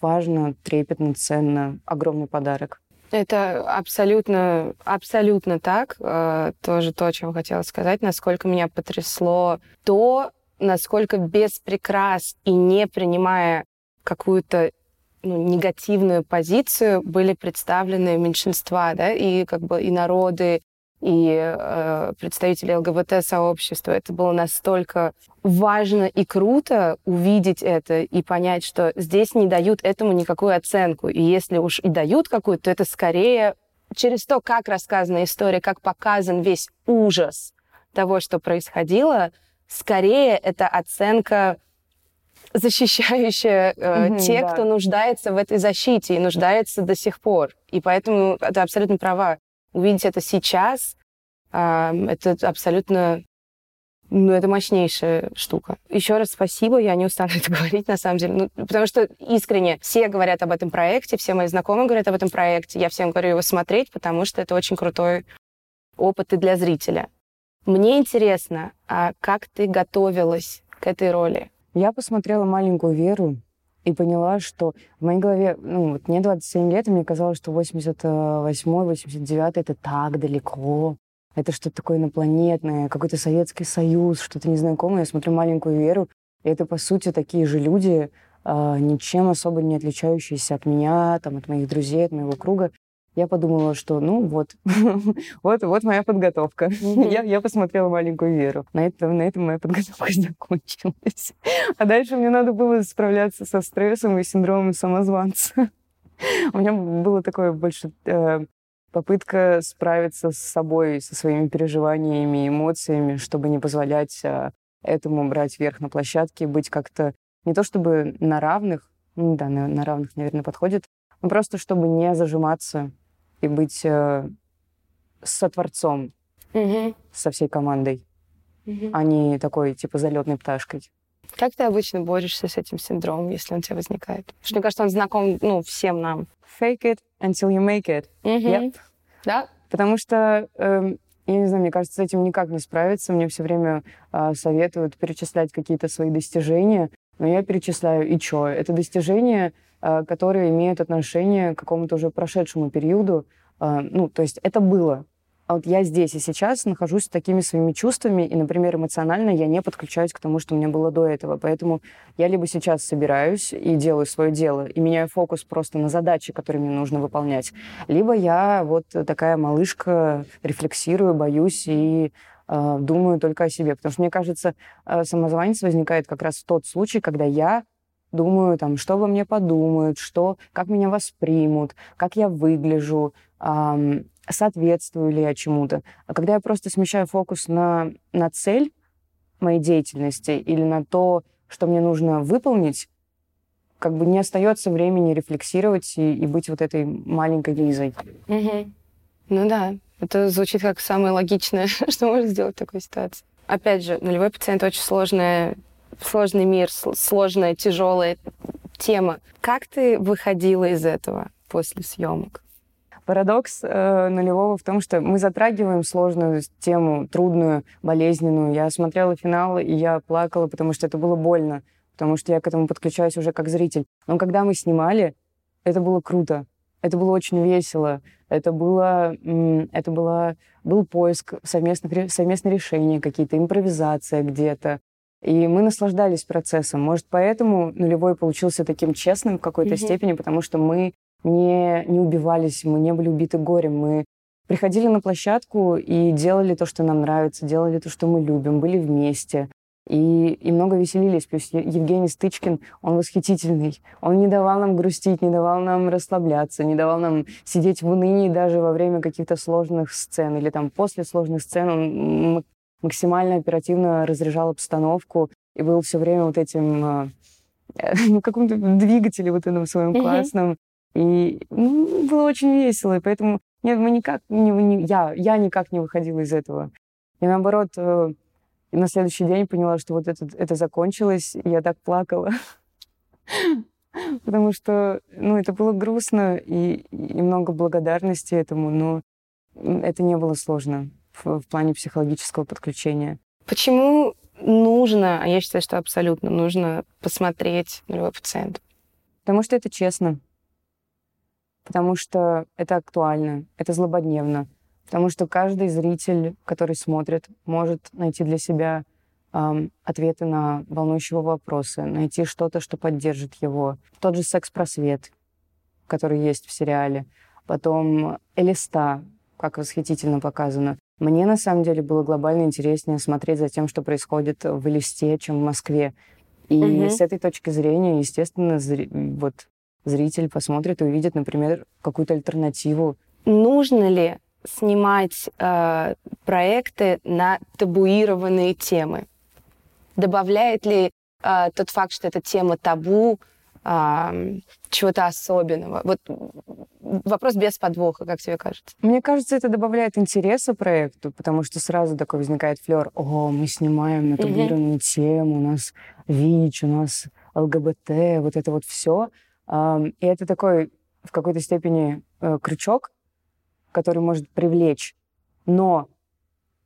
A: важно, трепетно, ценно, огромный подарок.
B: Это абсолютно, абсолютно так. Э, тоже то, о чем хотела сказать, насколько меня потрясло то, насколько без прикрас и не принимая какую-то ну, негативную позицию были представлены меньшинства, да, и как бы и народы, и э, представители ЛГБТ-сообщества. Это было настолько важно и круто увидеть это и понять, что здесь не дают этому никакую оценку. И если уж и дают какую-то, то это скорее через то, как рассказана история, как показан весь ужас того, что происходило, скорее это оценка защищающая э, mm-hmm, те, да. кто нуждается в этой защите и нуждается до сих пор. И поэтому ты абсолютно права увидеть это сейчас, это абсолютно ну, это мощнейшая штука. Еще раз спасибо, я не устану *laughs* это говорить, на самом деле. Ну, потому что искренне все говорят об этом проекте, все мои знакомые говорят об этом проекте. Я всем говорю его смотреть, потому что это очень крутой опыт и для зрителя. Мне интересно, а как ты готовилась к этой роли?
A: Я посмотрела «Маленькую Веру», и поняла, что в моей голове, ну, вот мне 27 лет, и мне казалось, что 88 89 это так далеко. Это что-то такое инопланетное, какой-то Советский Союз, что-то незнакомое. Я смотрю «Маленькую Веру», и это, по сути, такие же люди, э, ничем особо не отличающиеся от меня, там, от моих друзей, от моего круга я подумала, что ну вот, *laughs* вот, вот моя подготовка. я, я посмотрела «Маленькую Веру». На этом, на этом моя подготовка *laughs* закончилась. а дальше мне надо было справляться со стрессом и синдромом самозванца. У меня было такое больше э, попытка справиться с собой, со своими переживаниями, эмоциями, чтобы не позволять э, этому брать верх на площадке, быть как-то не то чтобы на равных, ну да, на, на равных, наверное, подходит, но просто чтобы не зажиматься и быть э, сотворцом угу. со всей командой, угу. а не такой, типа, залетной пташкой.
B: Как ты обычно борешься с этим синдромом, если он у тебя возникает? Потому что, мне кажется, он знаком, ну, всем нам.
A: Fake it until you make it.
B: Угу. Yep. Да?
A: Потому что, э, я не знаю, мне кажется, с этим никак не справиться. Мне все время э, советуют перечислять какие-то свои достижения, но я перечисляю, и что? Это достижения Э, которые имеют отношение к какому-то уже прошедшему периоду. Э, ну, то есть это было. А вот я здесь и сейчас нахожусь с такими своими чувствами, и, например, эмоционально я не подключаюсь к тому, что у меня было до этого. Поэтому я либо сейчас собираюсь и делаю свое дело, и меняю фокус просто на задачи, которые мне нужно выполнять, либо я вот такая малышка, рефлексирую, боюсь и э, думаю только о себе. Потому что, мне кажется, э, самозванец возникает как раз в тот случай, когда я думаю, там, что обо мне подумают, что, как меня воспримут, как я выгляжу, эм, соответствую ли я чему-то. А когда я просто смещаю фокус на, на цель моей деятельности или на то, что мне нужно выполнить, как бы не остается времени рефлексировать и, и быть вот этой маленькой Лизой.
B: Угу. Ну да, это звучит как самое логичное, *laughs* что можно сделать в такой ситуации. Опять же, нулевой пациент очень сложная сложный мир, сложная, тяжелая тема. Как ты выходила из этого после съемок?
A: Парадокс э, нулевого в том, что мы затрагиваем сложную тему, трудную, болезненную. Я смотрела финал, и я плакала, потому что это было больно, потому что я к этому подключаюсь уже как зритель. Но когда мы снимали, это было круто. Это было очень весело. Это было, это было, был поиск совместных, совместные решения какие-то, импровизация где-то. И мы наслаждались процессом. Может, поэтому нулевой получился таким честным в какой-то mm-hmm. степени, потому что мы не, не убивались, мы не были убиты горем, мы приходили на площадку и делали то, что нам нравится, делали то, что мы любим, были вместе. И, и много веселились. Плюс Евгений Стычкин, он восхитительный. Он не давал нам грустить, не давал нам расслабляться, не давал нам сидеть в унынии даже во время каких-то сложных сцен или там после сложных сцен. Он максимально оперативно разряжал обстановку и был все время вот этим ну, *laughs* каком-то двигателе вот этом своем классном. И ну, было очень весело, и поэтому нет, мы никак не, не я, я никак не выходила из этого. И наоборот, э, на следующий день поняла, что вот это, это закончилось, и я так плакала. *laughs* Потому что, ну, это было грустно и, и много благодарности этому, но это не было сложно в, в плане психологического подключения.
B: Почему нужно, а я считаю, что абсолютно нужно посмотреть нулевой пациент?
A: Потому что это честно. Потому что это актуально, это злободневно. Потому что каждый зритель, который смотрит, может найти для себя эм, ответы на волнующие вопросы, найти что-то, что поддержит его. Тот же секс-просвет, который есть в сериале. Потом Элиста, как восхитительно показано. Мне, на самом деле, было глобально интереснее смотреть за тем, что происходит в Листе, чем в Москве. И угу. с этой точки зрения, естественно, зри... вот зритель посмотрит и увидит, например, какую-то альтернативу.
B: Нужно ли снимать э, проекты на табуированные темы? Добавляет ли э, тот факт, что эта тема табу, чего-то особенного? Вот вопрос без подвоха, как тебе кажется?
A: Мне кажется, это добавляет интереса проекту, потому что сразу такой возникает флер. О, мы снимаем на табуированную mm-hmm. тему, у нас ВИЧ, у нас ЛГБТ, вот это вот все. И это такой в какой-то степени э, крючок, который может привлечь. Но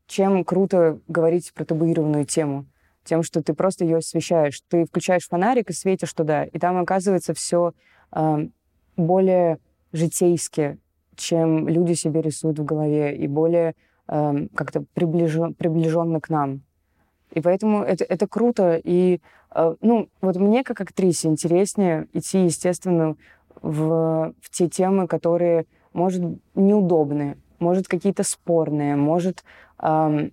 A: чем круто говорить про табуированную тему? Тем, что ты просто ее освещаешь. Ты включаешь фонарик и светишь туда, и там оказывается все э, более житейски, чем люди себе рисуют в голове, и более э, как-то приближен, приближенно к нам. И поэтому это, это круто. И, э, ну, вот мне, как актрисе, интереснее идти, естественно, в, в те темы, которые, может, неудобные, может, какие-то спорные, может, эм,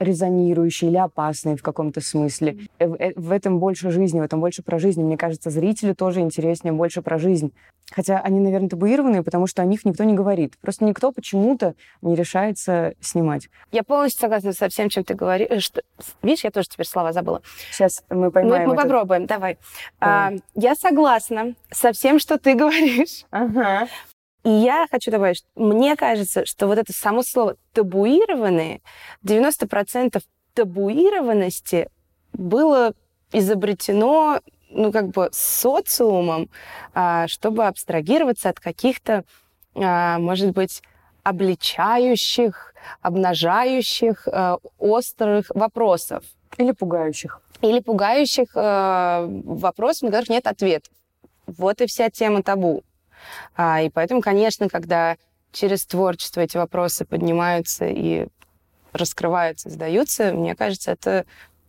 A: резонирующие или опасные в каком-то смысле. Э, э, в этом больше жизни, в этом больше про жизнь. Мне кажется, зрителю тоже интереснее больше про жизнь. Хотя они, наверное, табуированные, потому что о них никто не говорит. Просто никто почему-то не решается снимать.
B: Я полностью согласна со всем, чем ты говоришь. Э, что... Видишь, я тоже теперь слова забыла.
A: Сейчас мы поймаем.
B: Мы, мы попробуем, давай. давай. А, я согласна со всем, что ты говоришь.
A: Ага.
B: И я хочу добавить, что мне кажется, что вот это само слово табуированные, 90% табуированности было изобретено ну, как бы социумом, а, чтобы абстрагироваться от каких-то, а, может быть, обличающих, обнажающих, а, острых вопросов.
A: Или пугающих.
B: Или пугающих вопросов, на которых нет ответов. Вот и вся тема табу. А, и поэтому, конечно, когда через творчество эти вопросы поднимаются и раскрываются, сдаются, мне кажется, это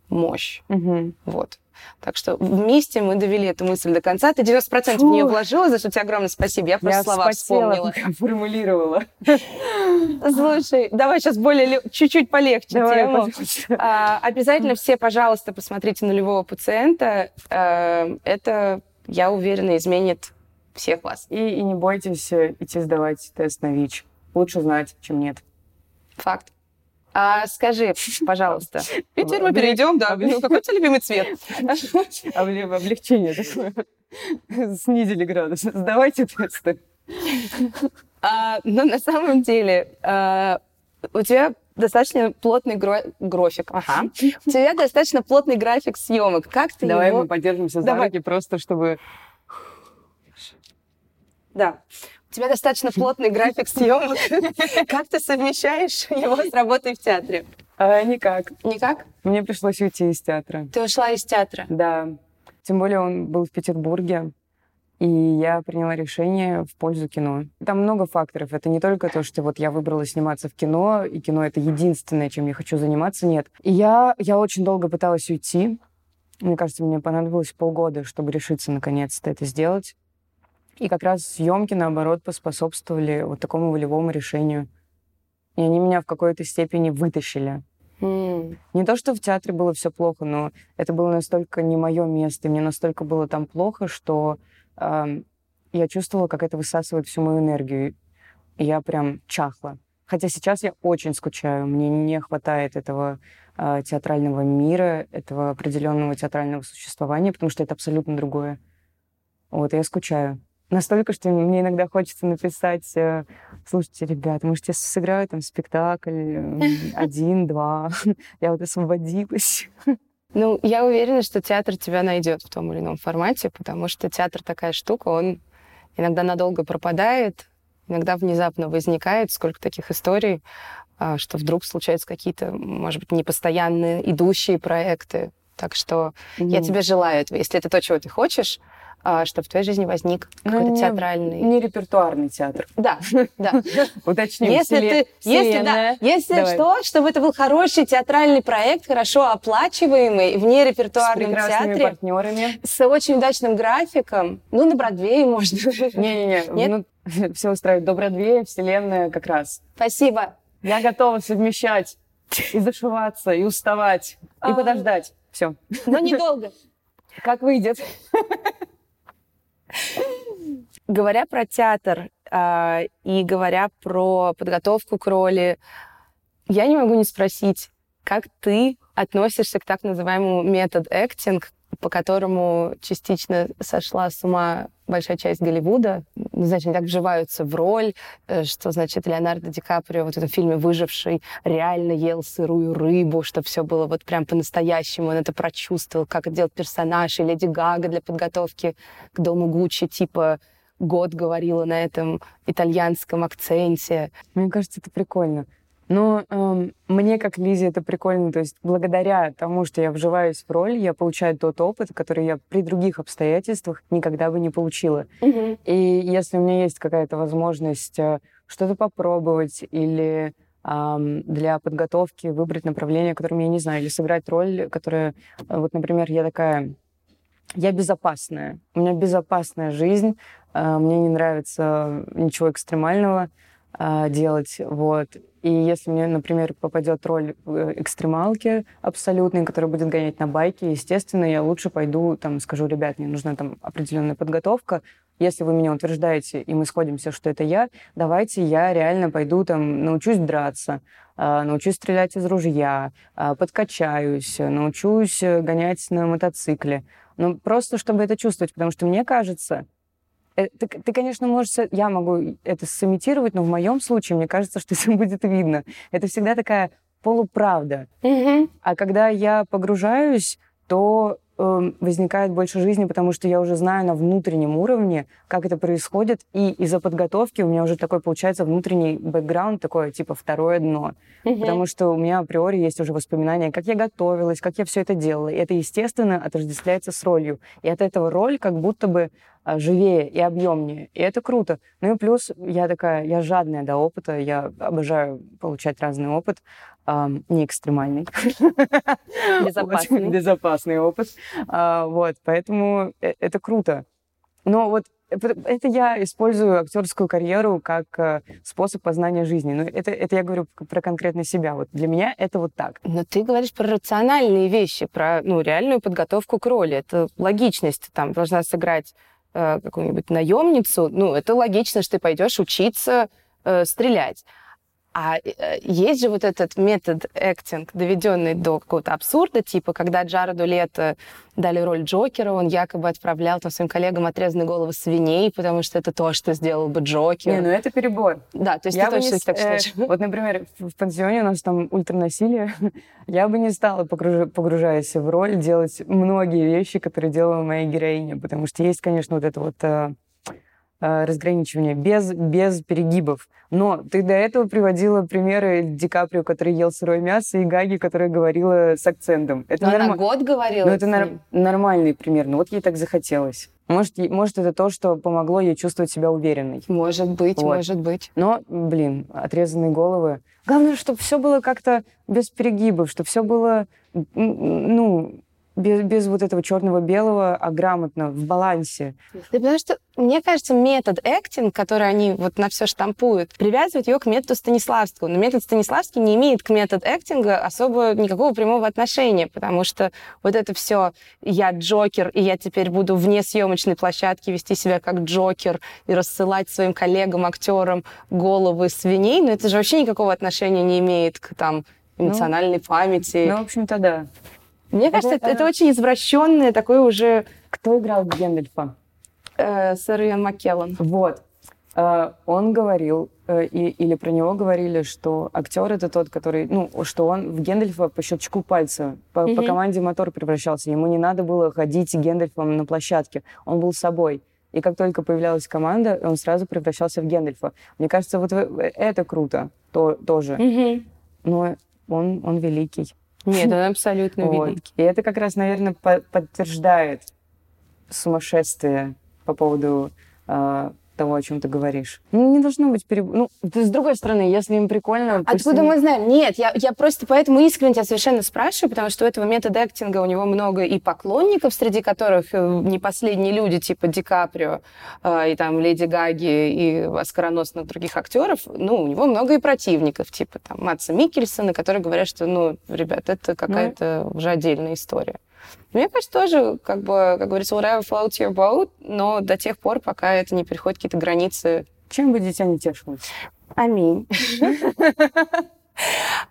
B: мощь.
A: Угу.
B: Вот. Так что вместе мы довели эту мысль до конца. Ты 90% Фу. в нее вложила, за что тебе огромное спасибо. Я просто
A: я
B: слова вспомнила.
A: формулировала.
B: Слушай, давай сейчас более чуть-чуть полегче давай, тему. А, обязательно все, пожалуйста, посмотрите нулевого пациента. А, это, я уверена, изменит всех вас.
A: И, и не бойтесь э, идти сдавать тест на ВИЧ. Лучше знать, чем нет.
B: Факт. А скажи, пожалуйста. *laughs* И теперь мы перейдем, да. Ну, какой у тебя любимый цвет? *laughs*
A: Облегчение такое. *laughs* Снизили градус. Сдавайте тесты.
B: А, но на самом деле а, у тебя достаточно плотный гро... график. Ага. У тебя достаточно плотный график съемок. Как ты
A: Давай
B: его...
A: мы поддержимся за руки просто, чтобы
B: да. У тебя достаточно *laughs* плотный график съемок. *laughs* Как ты совмещаешь его с работой в театре?
A: А, никак.
B: Никак?
A: Мне пришлось уйти из театра.
B: Ты ушла из театра?
A: Да. Тем более он был в Петербурге, и я приняла решение в пользу кино. Там много факторов. Это не только то, что вот я выбрала сниматься в кино, и кино — это единственное, чем я хочу заниматься. Нет. И я, я очень долго пыталась уйти. Мне кажется, мне понадобилось полгода, чтобы решиться наконец-то это сделать. И как раз съемки, наоборот, поспособствовали вот такому волевому решению. И они меня в какой-то степени вытащили.
B: Mm.
A: Не то, что в театре было все плохо, но это было настолько не мое место, и мне настолько было там плохо, что э, я чувствовала, как это высасывает всю мою энергию. И я прям чахла. Хотя сейчас я очень скучаю, мне не хватает этого э, театрального мира, этого определенного театрального существования, потому что это абсолютно другое. Вот, я скучаю. Настолько, что мне иногда хочется написать, э, слушайте, ребята, может, я сыграю там спектакль *laughs* один, два, *laughs* я вот освободилась. *laughs*
B: Ну, я уверена, что театр тебя найдет в том или ином формате, потому что театр такая штука, он иногда надолго пропадает, иногда внезапно возникает. Сколько таких историй, а, что вдруг случаются какие-то, может быть, непостоянные идущие проекты. Так что mm-hmm. я тебе желаю этого. Если это то, чего ты хочешь, чтобы в твоей жизни возник ну, какой-то театральный...
A: Не репертуарный театр.
B: Да, да. *laughs*
A: Уточним.
B: Если ты, если, да, если что, чтобы это был хороший театральный проект, хорошо оплачиваемый, в нерепертуарном театре. С
A: партнерами.
B: С очень удачным графиком. Ну, на Бродвее можно.
A: Не-не-не. Ну, *laughs* все устраивает. До Бродвея, вселенная как раз.
B: Спасибо.
A: Я готова совмещать и зашиваться, и уставать, и а... подождать. Все.
B: Но недолго.
A: Как выйдет. *laughs*
B: Говоря про театр э, и говоря про подготовку к роли, я не могу не спросить, как ты относишься к так называемому метод acting, по которому частично сошла с ума большая часть Голливуда. Значит, они так вживаются в роль, э, что, значит, Леонардо Ди Каприо вот в этом фильме «Выживший» реально ел сырую рыбу, что все было вот прям по-настоящему. Он это прочувствовал, как это делать персонаж. И Леди Гага для подготовки к Дому Гуччи, типа, год говорила на этом итальянском акценте.
A: Мне кажется, это прикольно. Ну, эм, мне как Лизе это прикольно. То есть благодаря тому, что я вживаюсь в роль, я получаю тот опыт, который я при других обстоятельствах никогда бы не получила.
B: Мгм.
A: И если у меня есть какая-то возможность э, что-то попробовать или для подготовки выбрать направление, которым я не знаю, или сыграть роль, которая, э, вот, например, я такая, я безопасная, у меня безопасная жизнь, э, мне не нравится ничего экстремального э, делать, вот. И если мне, например, попадет роль э, экстремалке абсолютной, которая будет гонять на байке, естественно, я лучше пойду, там, скажу, ребят, мне нужна там определенная подготовка. Если вы меня утверждаете, и мы сходимся, что это я, давайте я реально пойду там, научусь драться, а, научусь стрелять из ружья, а, подкачаюсь, научусь э, гонять на мотоцикле. Ну, просто чтобы это чувствовать, потому что мне кажется, ты, ты, конечно, можешь... Я могу это сымитировать, но в моем случае мне кажется, что это *laughs* будет видно. Это всегда такая полуправда.
B: Мгм.
A: А когда я погружаюсь, то возникает больше жизни, потому что я уже знаю на внутреннем уровне, как это происходит, и из-за подготовки у меня уже такой получается внутренний бэкграунд, такое типа второе дно.
B: Мгм.
A: Потому что у меня априори есть уже воспоминания, как я готовилась, как я все это делала. И это, естественно, отождествляется с ролью. И от этого роль как будто бы а, живее и объемнее. И это круто. Ну и плюс я такая, я жадная до опыта, я обожаю получать разный опыт, ам, не экстремальный. *laughs*
B: Безопасный.
A: Безопасный опыт. А, Вот, поэтому э- это круто. Но вот это это я использую актерскую карьеру как э, способ познания жизни. Но это, это я говорю про конкретно себя. Вот для меня это вот так.
B: Но ты говоришь про рациональные вещи, про ну, реальную подготовку к роли. Это логичность. Ты там должна сыграть э, какую-нибудь наемницу. Ну, это логично, что ты пойдешь учиться э, стрелять. А э, есть же вот этот метод acting, доведенный до какого-то абсурда, типа, когда Джареду Лето дали роль Джокера, он якобы отправлял там, своим коллегам отрезанные головы свиней, потому что это то, что сделал бы Джокер.
A: Не, ну это перебор.
B: Да, то есть
A: Я
B: ты точно
A: не
B: так
A: э,
B: считаешь.
A: Вот, например, в в пансионе у нас там ультранасилие. *laughs* Я бы не стала, погруж- погружаясь в роль, делать многие вещи, которые делала моя героиня, потому что есть, конечно, вот это вот э, э, разграничивание без, без перегибов. Но ты до этого приводила примеры Ди Каприо, который ел сырое мясо, и Гаги, которая говорила с акцентом. Это
B: Но она
A: норма-
B: год говорила
A: ну, это нар- нормальный пример. Ну, вот ей так захотелось. Может, может, это то, что помогло ей чувствовать себя уверенной.
B: Может быть,
A: Вот.
B: может быть.
A: Но, блин, отрезанные головы. Главное, чтобы все было как-то без перегибов, чтобы все было, ну, без, без вот этого черного-белого, а грамотно, в балансе.
B: Да потому что, мне кажется, метод acting, который они вот на все штампуют, привязывают ее к методу Станиславского. Но метод Станиславский не имеет к методу актинга особо никакого прямого отношения, потому что вот это все «я Джокер, и я теперь буду вне съемочной площадки вести себя как Джокер и рассылать своим коллегам-актерам головы свиней», но это же вообще никакого отношения не имеет к там эмоциональной памяти.
A: Ну, в общем-то, да.
B: Мне кажется, это,
A: это-
B: это очень извращенное такое уже
A: Кто играл Гендальфа?
B: э, сэр Иэн Маккеллан.
A: Вот. Э, Он говорил, э, и- или про него говорили, что актер это тот, который, ну, что он в Гендальфа по щелчку пальца, по, по
B: Мгм.
A: команде мотор превращался. Ему не надо было ходить Гендальфом на площадке. Он был собой. И как только появлялась команда, он сразу превращался в Гендальфа. Мне кажется, вот это круто то, тоже.
B: Мгм.
A: Но он, он великий.
B: Нет, он абсолютно
A: Вот.
B: великий.
A: И это как раз, наверное, по- подтверждает сумасшествие по поводу э, того, о чем ты говоришь. Ну, не должно быть переб... Ну, с другой стороны, если им прикольно...
B: Откуда
A: они-
B: мы знаем? Нет, я, я просто поэтому искренне тебя совершенно спрашиваю, потому что у этого метода актинга у него много и поклонников, среди которых э, не последние люди, типа Ди Каприо э, и там Леди Гаги и оскароносных других актеров. Ну, у него много и противников, типа там Матса Микельсона, которые говорят, что, ну, ребят, это какая-то уже отдельная история. Мне кажется, тоже, как бы, как говорится, whatever floats your boat, но до тех пор, пока это не переходит какие-то границы
A: Чем бы дитя не тешилось?
B: Аминь. *laughs*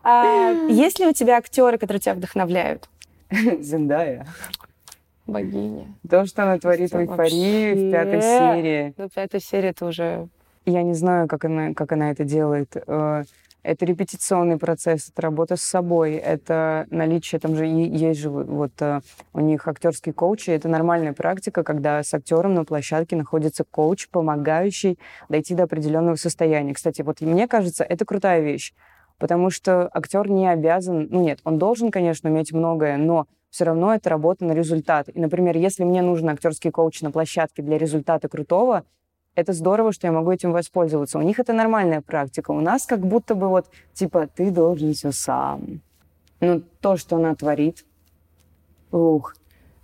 B: А, Есть ли у тебя актеры, которые тебя вдохновляют? *laughs*
A: Зендая.
B: Богиня.
A: То, что она творит в эйфории в пятой серии.
B: Ну, пятая серия это уже...
A: Я не знаю, как она, как она это делает. Это репетиционный процесс, это работа с собой, это наличие, там же есть же вот- вот э, у них актерские коучи, это нормальная практика, когда с актером на площадке находится коуч, помогающий дойти до определенного состояния. Кстати, вот мне кажется, это крутая вещь. потому что актер не обязан, ну нет, он должен, конечно, уметь многое, но все равно это работа на результат. И, например, если мне нужен актерский коуч на площадке для результата крутого, это здорово, что я могу этим воспользоваться. У них это нормальная практика. У нас как будто бы вот, типа, ты должен все сам. Ну, то, что она творит, ух,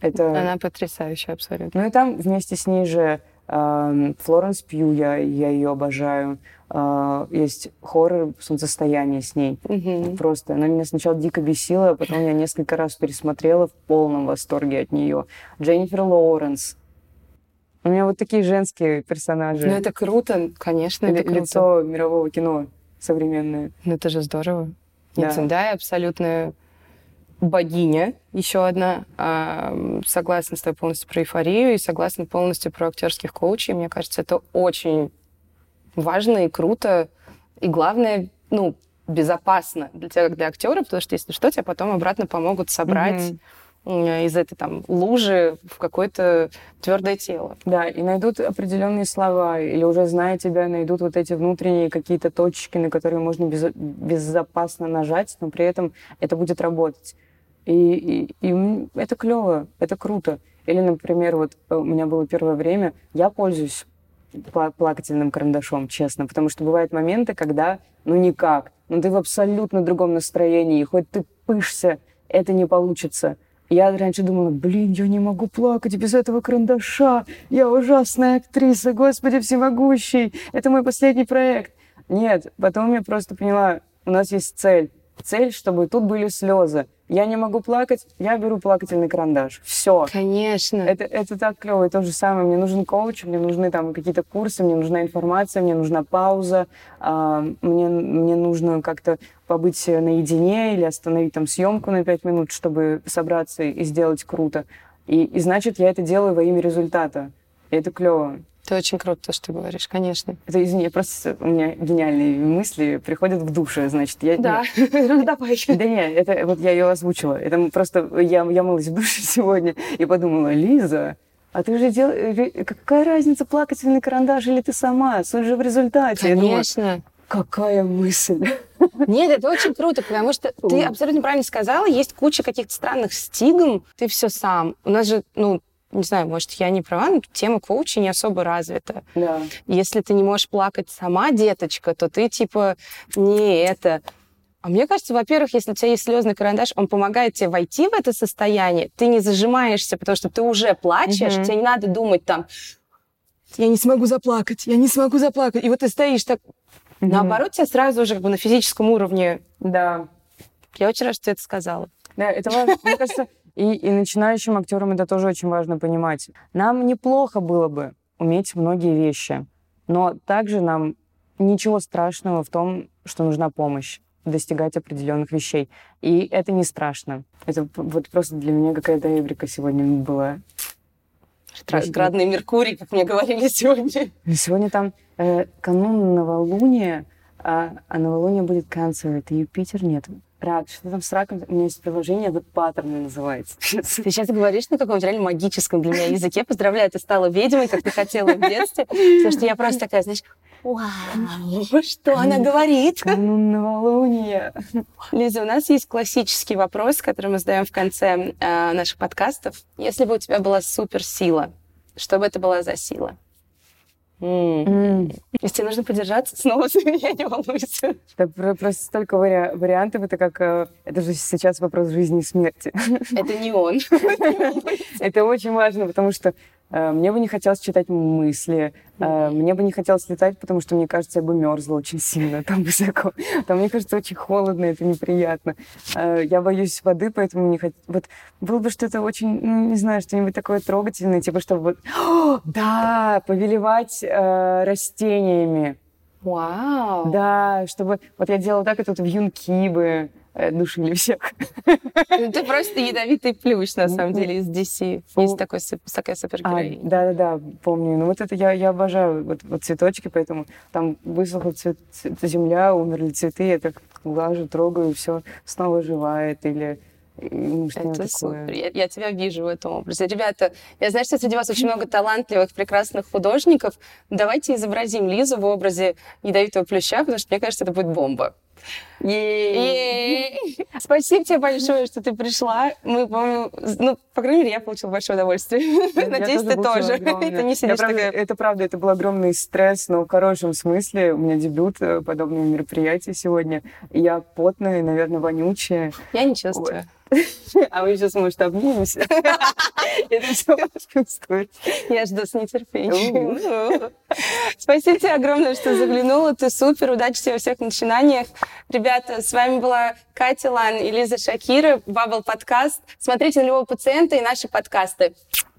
A: это...
B: Она потрясающая абсолютно.
A: Ну и там вместе с ней же э, Флоренс Пью, я, я ее обожаю. Э, есть хоррор «Солнцестояние» с ней.
B: Мгм.
A: Просто она меня сначала дико бесила, а потом я несколько раз пересмотрела в полном восторге от нее. Дженнифер Лоуренс. У меня вот такие женские персонажи.
B: Ну, это круто, конечно, это круто.
A: лицо мирового кино современное.
B: Ну, это же здорово.
A: Да.
B: Да. Цендая абсолютная богиня, еще одна. А, согласна с тобой полностью про эйфорию и согласна полностью про актерских коучей. Мне кажется, это очень важно и круто. И главное, ну, безопасно для тебя, как для актера, потому что, если что, тебя потом обратно помогут собрать
A: Мгм.
B: М, из этой там лужи в какое-то твердое тело.
A: Да, и найдут определенные слова, или уже зная тебя, найдут вот эти внутренние какие-то точки, на которые можно безо- безопасно нажать, но при этом это будет работать. И, и- и это клево, это круто. Или, например, вот э, у меня было первое время, я пользуюсь пла- плакательным карандашом, честно, потому что бывают моменты, когда, ну никак, ну ты в абсолютно другом настроении, хоть ты пышься, это не получится. Я раньше думала, блин, я не могу плакать без этого карандаша, я ужасная актриса, господи всемогущий, это мой последний проект. Нет, потом я просто поняла, у нас есть цель. Цель, чтобы тут были слезы. Я не могу плакать, я беру плакательный карандаш. Все.
B: Конечно.
A: Это, это так клево. И то же самое. Мне нужен коуч, мне нужны там какие-то курсы, мне нужна информация, мне нужна пауза, а, мне, мне нужно как-то побыть наедине или остановить там съемку на пять минут, чтобы собраться и сделать круто. И, и значит, я это делаю во имя результата. И это клево.
B: Это очень круто, то, что ты говоришь, конечно.
A: Это, извини, просто у меня гениальные мысли приходят в душе, значит, я... *laughs*
B: ну давай.
A: Да не, это вот я ее озвучила. Это просто я, я мылась в душе *laughs* сегодня и подумала, Лиза, а ты же делаешь... Какая разница, плакательный карандаш или ты сама? Суть же в результате. Я думаю,
B: Конечно.
A: какая мысль. *laughs*
B: Нет, это очень круто, потому что ты абсолютно правильно сказала, есть куча каких-то странных стигм, ты все сам. У нас же, ну, не знаю, может, я не права, но тема коуча не особо развита.
A: Да.
B: Если ты не можешь плакать сама, деточка, то ты типа не это. А мне кажется, во-первых, если у тебя есть слезный карандаш, он помогает тебе войти в это состояние, ты не зажимаешься, потому что ты уже плачешь,
A: Мгм.
B: тебе не надо думать там, я не смогу заплакать, я не смогу заплакать. И вот ты стоишь так,
A: Мгм.
B: наоборот, тебя сразу уже как бы на физическом уровне.
A: Да.
B: Я очень рада, что ты это сказала.
A: Да, это важно. Мне кажется, и, и начинающим актерам это тоже очень важно понимать. Нам неплохо было бы уметь многие вещи, но также нам ничего страшного в том, что нужна помощь достигать определенных вещей. И это не страшно. Это вот просто для меня какая-то эврика сегодня была.
B: Ретроградный Меркурий, как мне говорили сегодня.
A: Сегодня там э, канун новолуния, а, а новолуние будет канцер, это Юпитер, нет. Рак, что там с раком? У меня есть приложение, The Pattern называется.
B: Ты сейчас говоришь на каком-то реально магическом для меня языке. Поздравляю, ты стала ведьмой, как ты хотела в детстве. Потому что я просто такая, знаешь, вау, что она говорит?
A: Канун новолуния.
B: Лиза, у нас есть классический вопрос, который мы задаем в конце э, наших подкастов. Если бы у тебя была суперсила, что бы это была за сила? М, Если тебе нужно подержаться, *laughs* снова за меня не волнуйся.
A: Да про- просто столько вари- вариантов, это как... э, Это же сейчас вопрос жизни и смерти.
B: Это не он. *laughs*
A: Это очень важно, потому что мне бы не хотелось читать мысли, э, мне бы не хотелось летать, потому что, мне кажется, я бы мерзла очень сильно там *laughs* высоко. Там, мне кажется, очень холодно, это неприятно. Э, Я боюсь воды, поэтому не хочу... Вот было бы что-то очень, ну, не знаю, что-нибудь такое трогательное, типа, чтобы вот... О, *gasps* да, повелевать э, растениями.
B: Вау.
A: Да, чтобы... Вот я делала так, и тут вьюнки бы э, душили всех.
B: Ну, Ты просто ядовитый плющ, на самом деле, из DC. Есть такой, такая
A: А,
B: супергероиня.
A: да-да-да, помню. Ну вот это я, я обожаю, вот, вот цветочки, поэтому там высохла цвет- земля, умерли цветы, я так глажу, трогаю, все снова оживает или ну, что-нибудь
B: Это супер. Я, я тебя вижу в этом образе. Ребята, я знаю, что среди вас очень много талантливых, прекрасных художников. Давайте изобразим Лизу в образе ядовитого плюща, потому что мне кажется, это будет бомба. Спасибо тебе большое, что ты пришла. Мы, по-моему, ну, по крайней мере, я получила большое удовольствие. Надеюсь, ты тоже.
A: Это не сидишь Это правда, это был огромный стресс, но в хорошем смысле. У меня дебют э, подобного мероприятия сегодня. Я потная, наверное, вонючая.
B: Я не чувствую. *laughs*
A: А мы сейчас, может, обнимемся? *laughs* Это все почувствуешь.
B: Я жду с нетерпением. Спасибо тебе огромное, что заглянула. Ты супер. Удачи тебе во всех начинаниях. Ребята, с вами была Катя Лан и Лиза Шакира. Бабл подкаст. Смотрите на любого пациента и наши подкасты.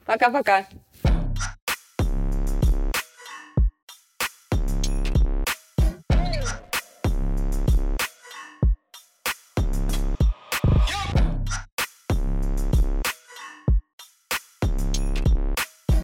B: Пока-пока.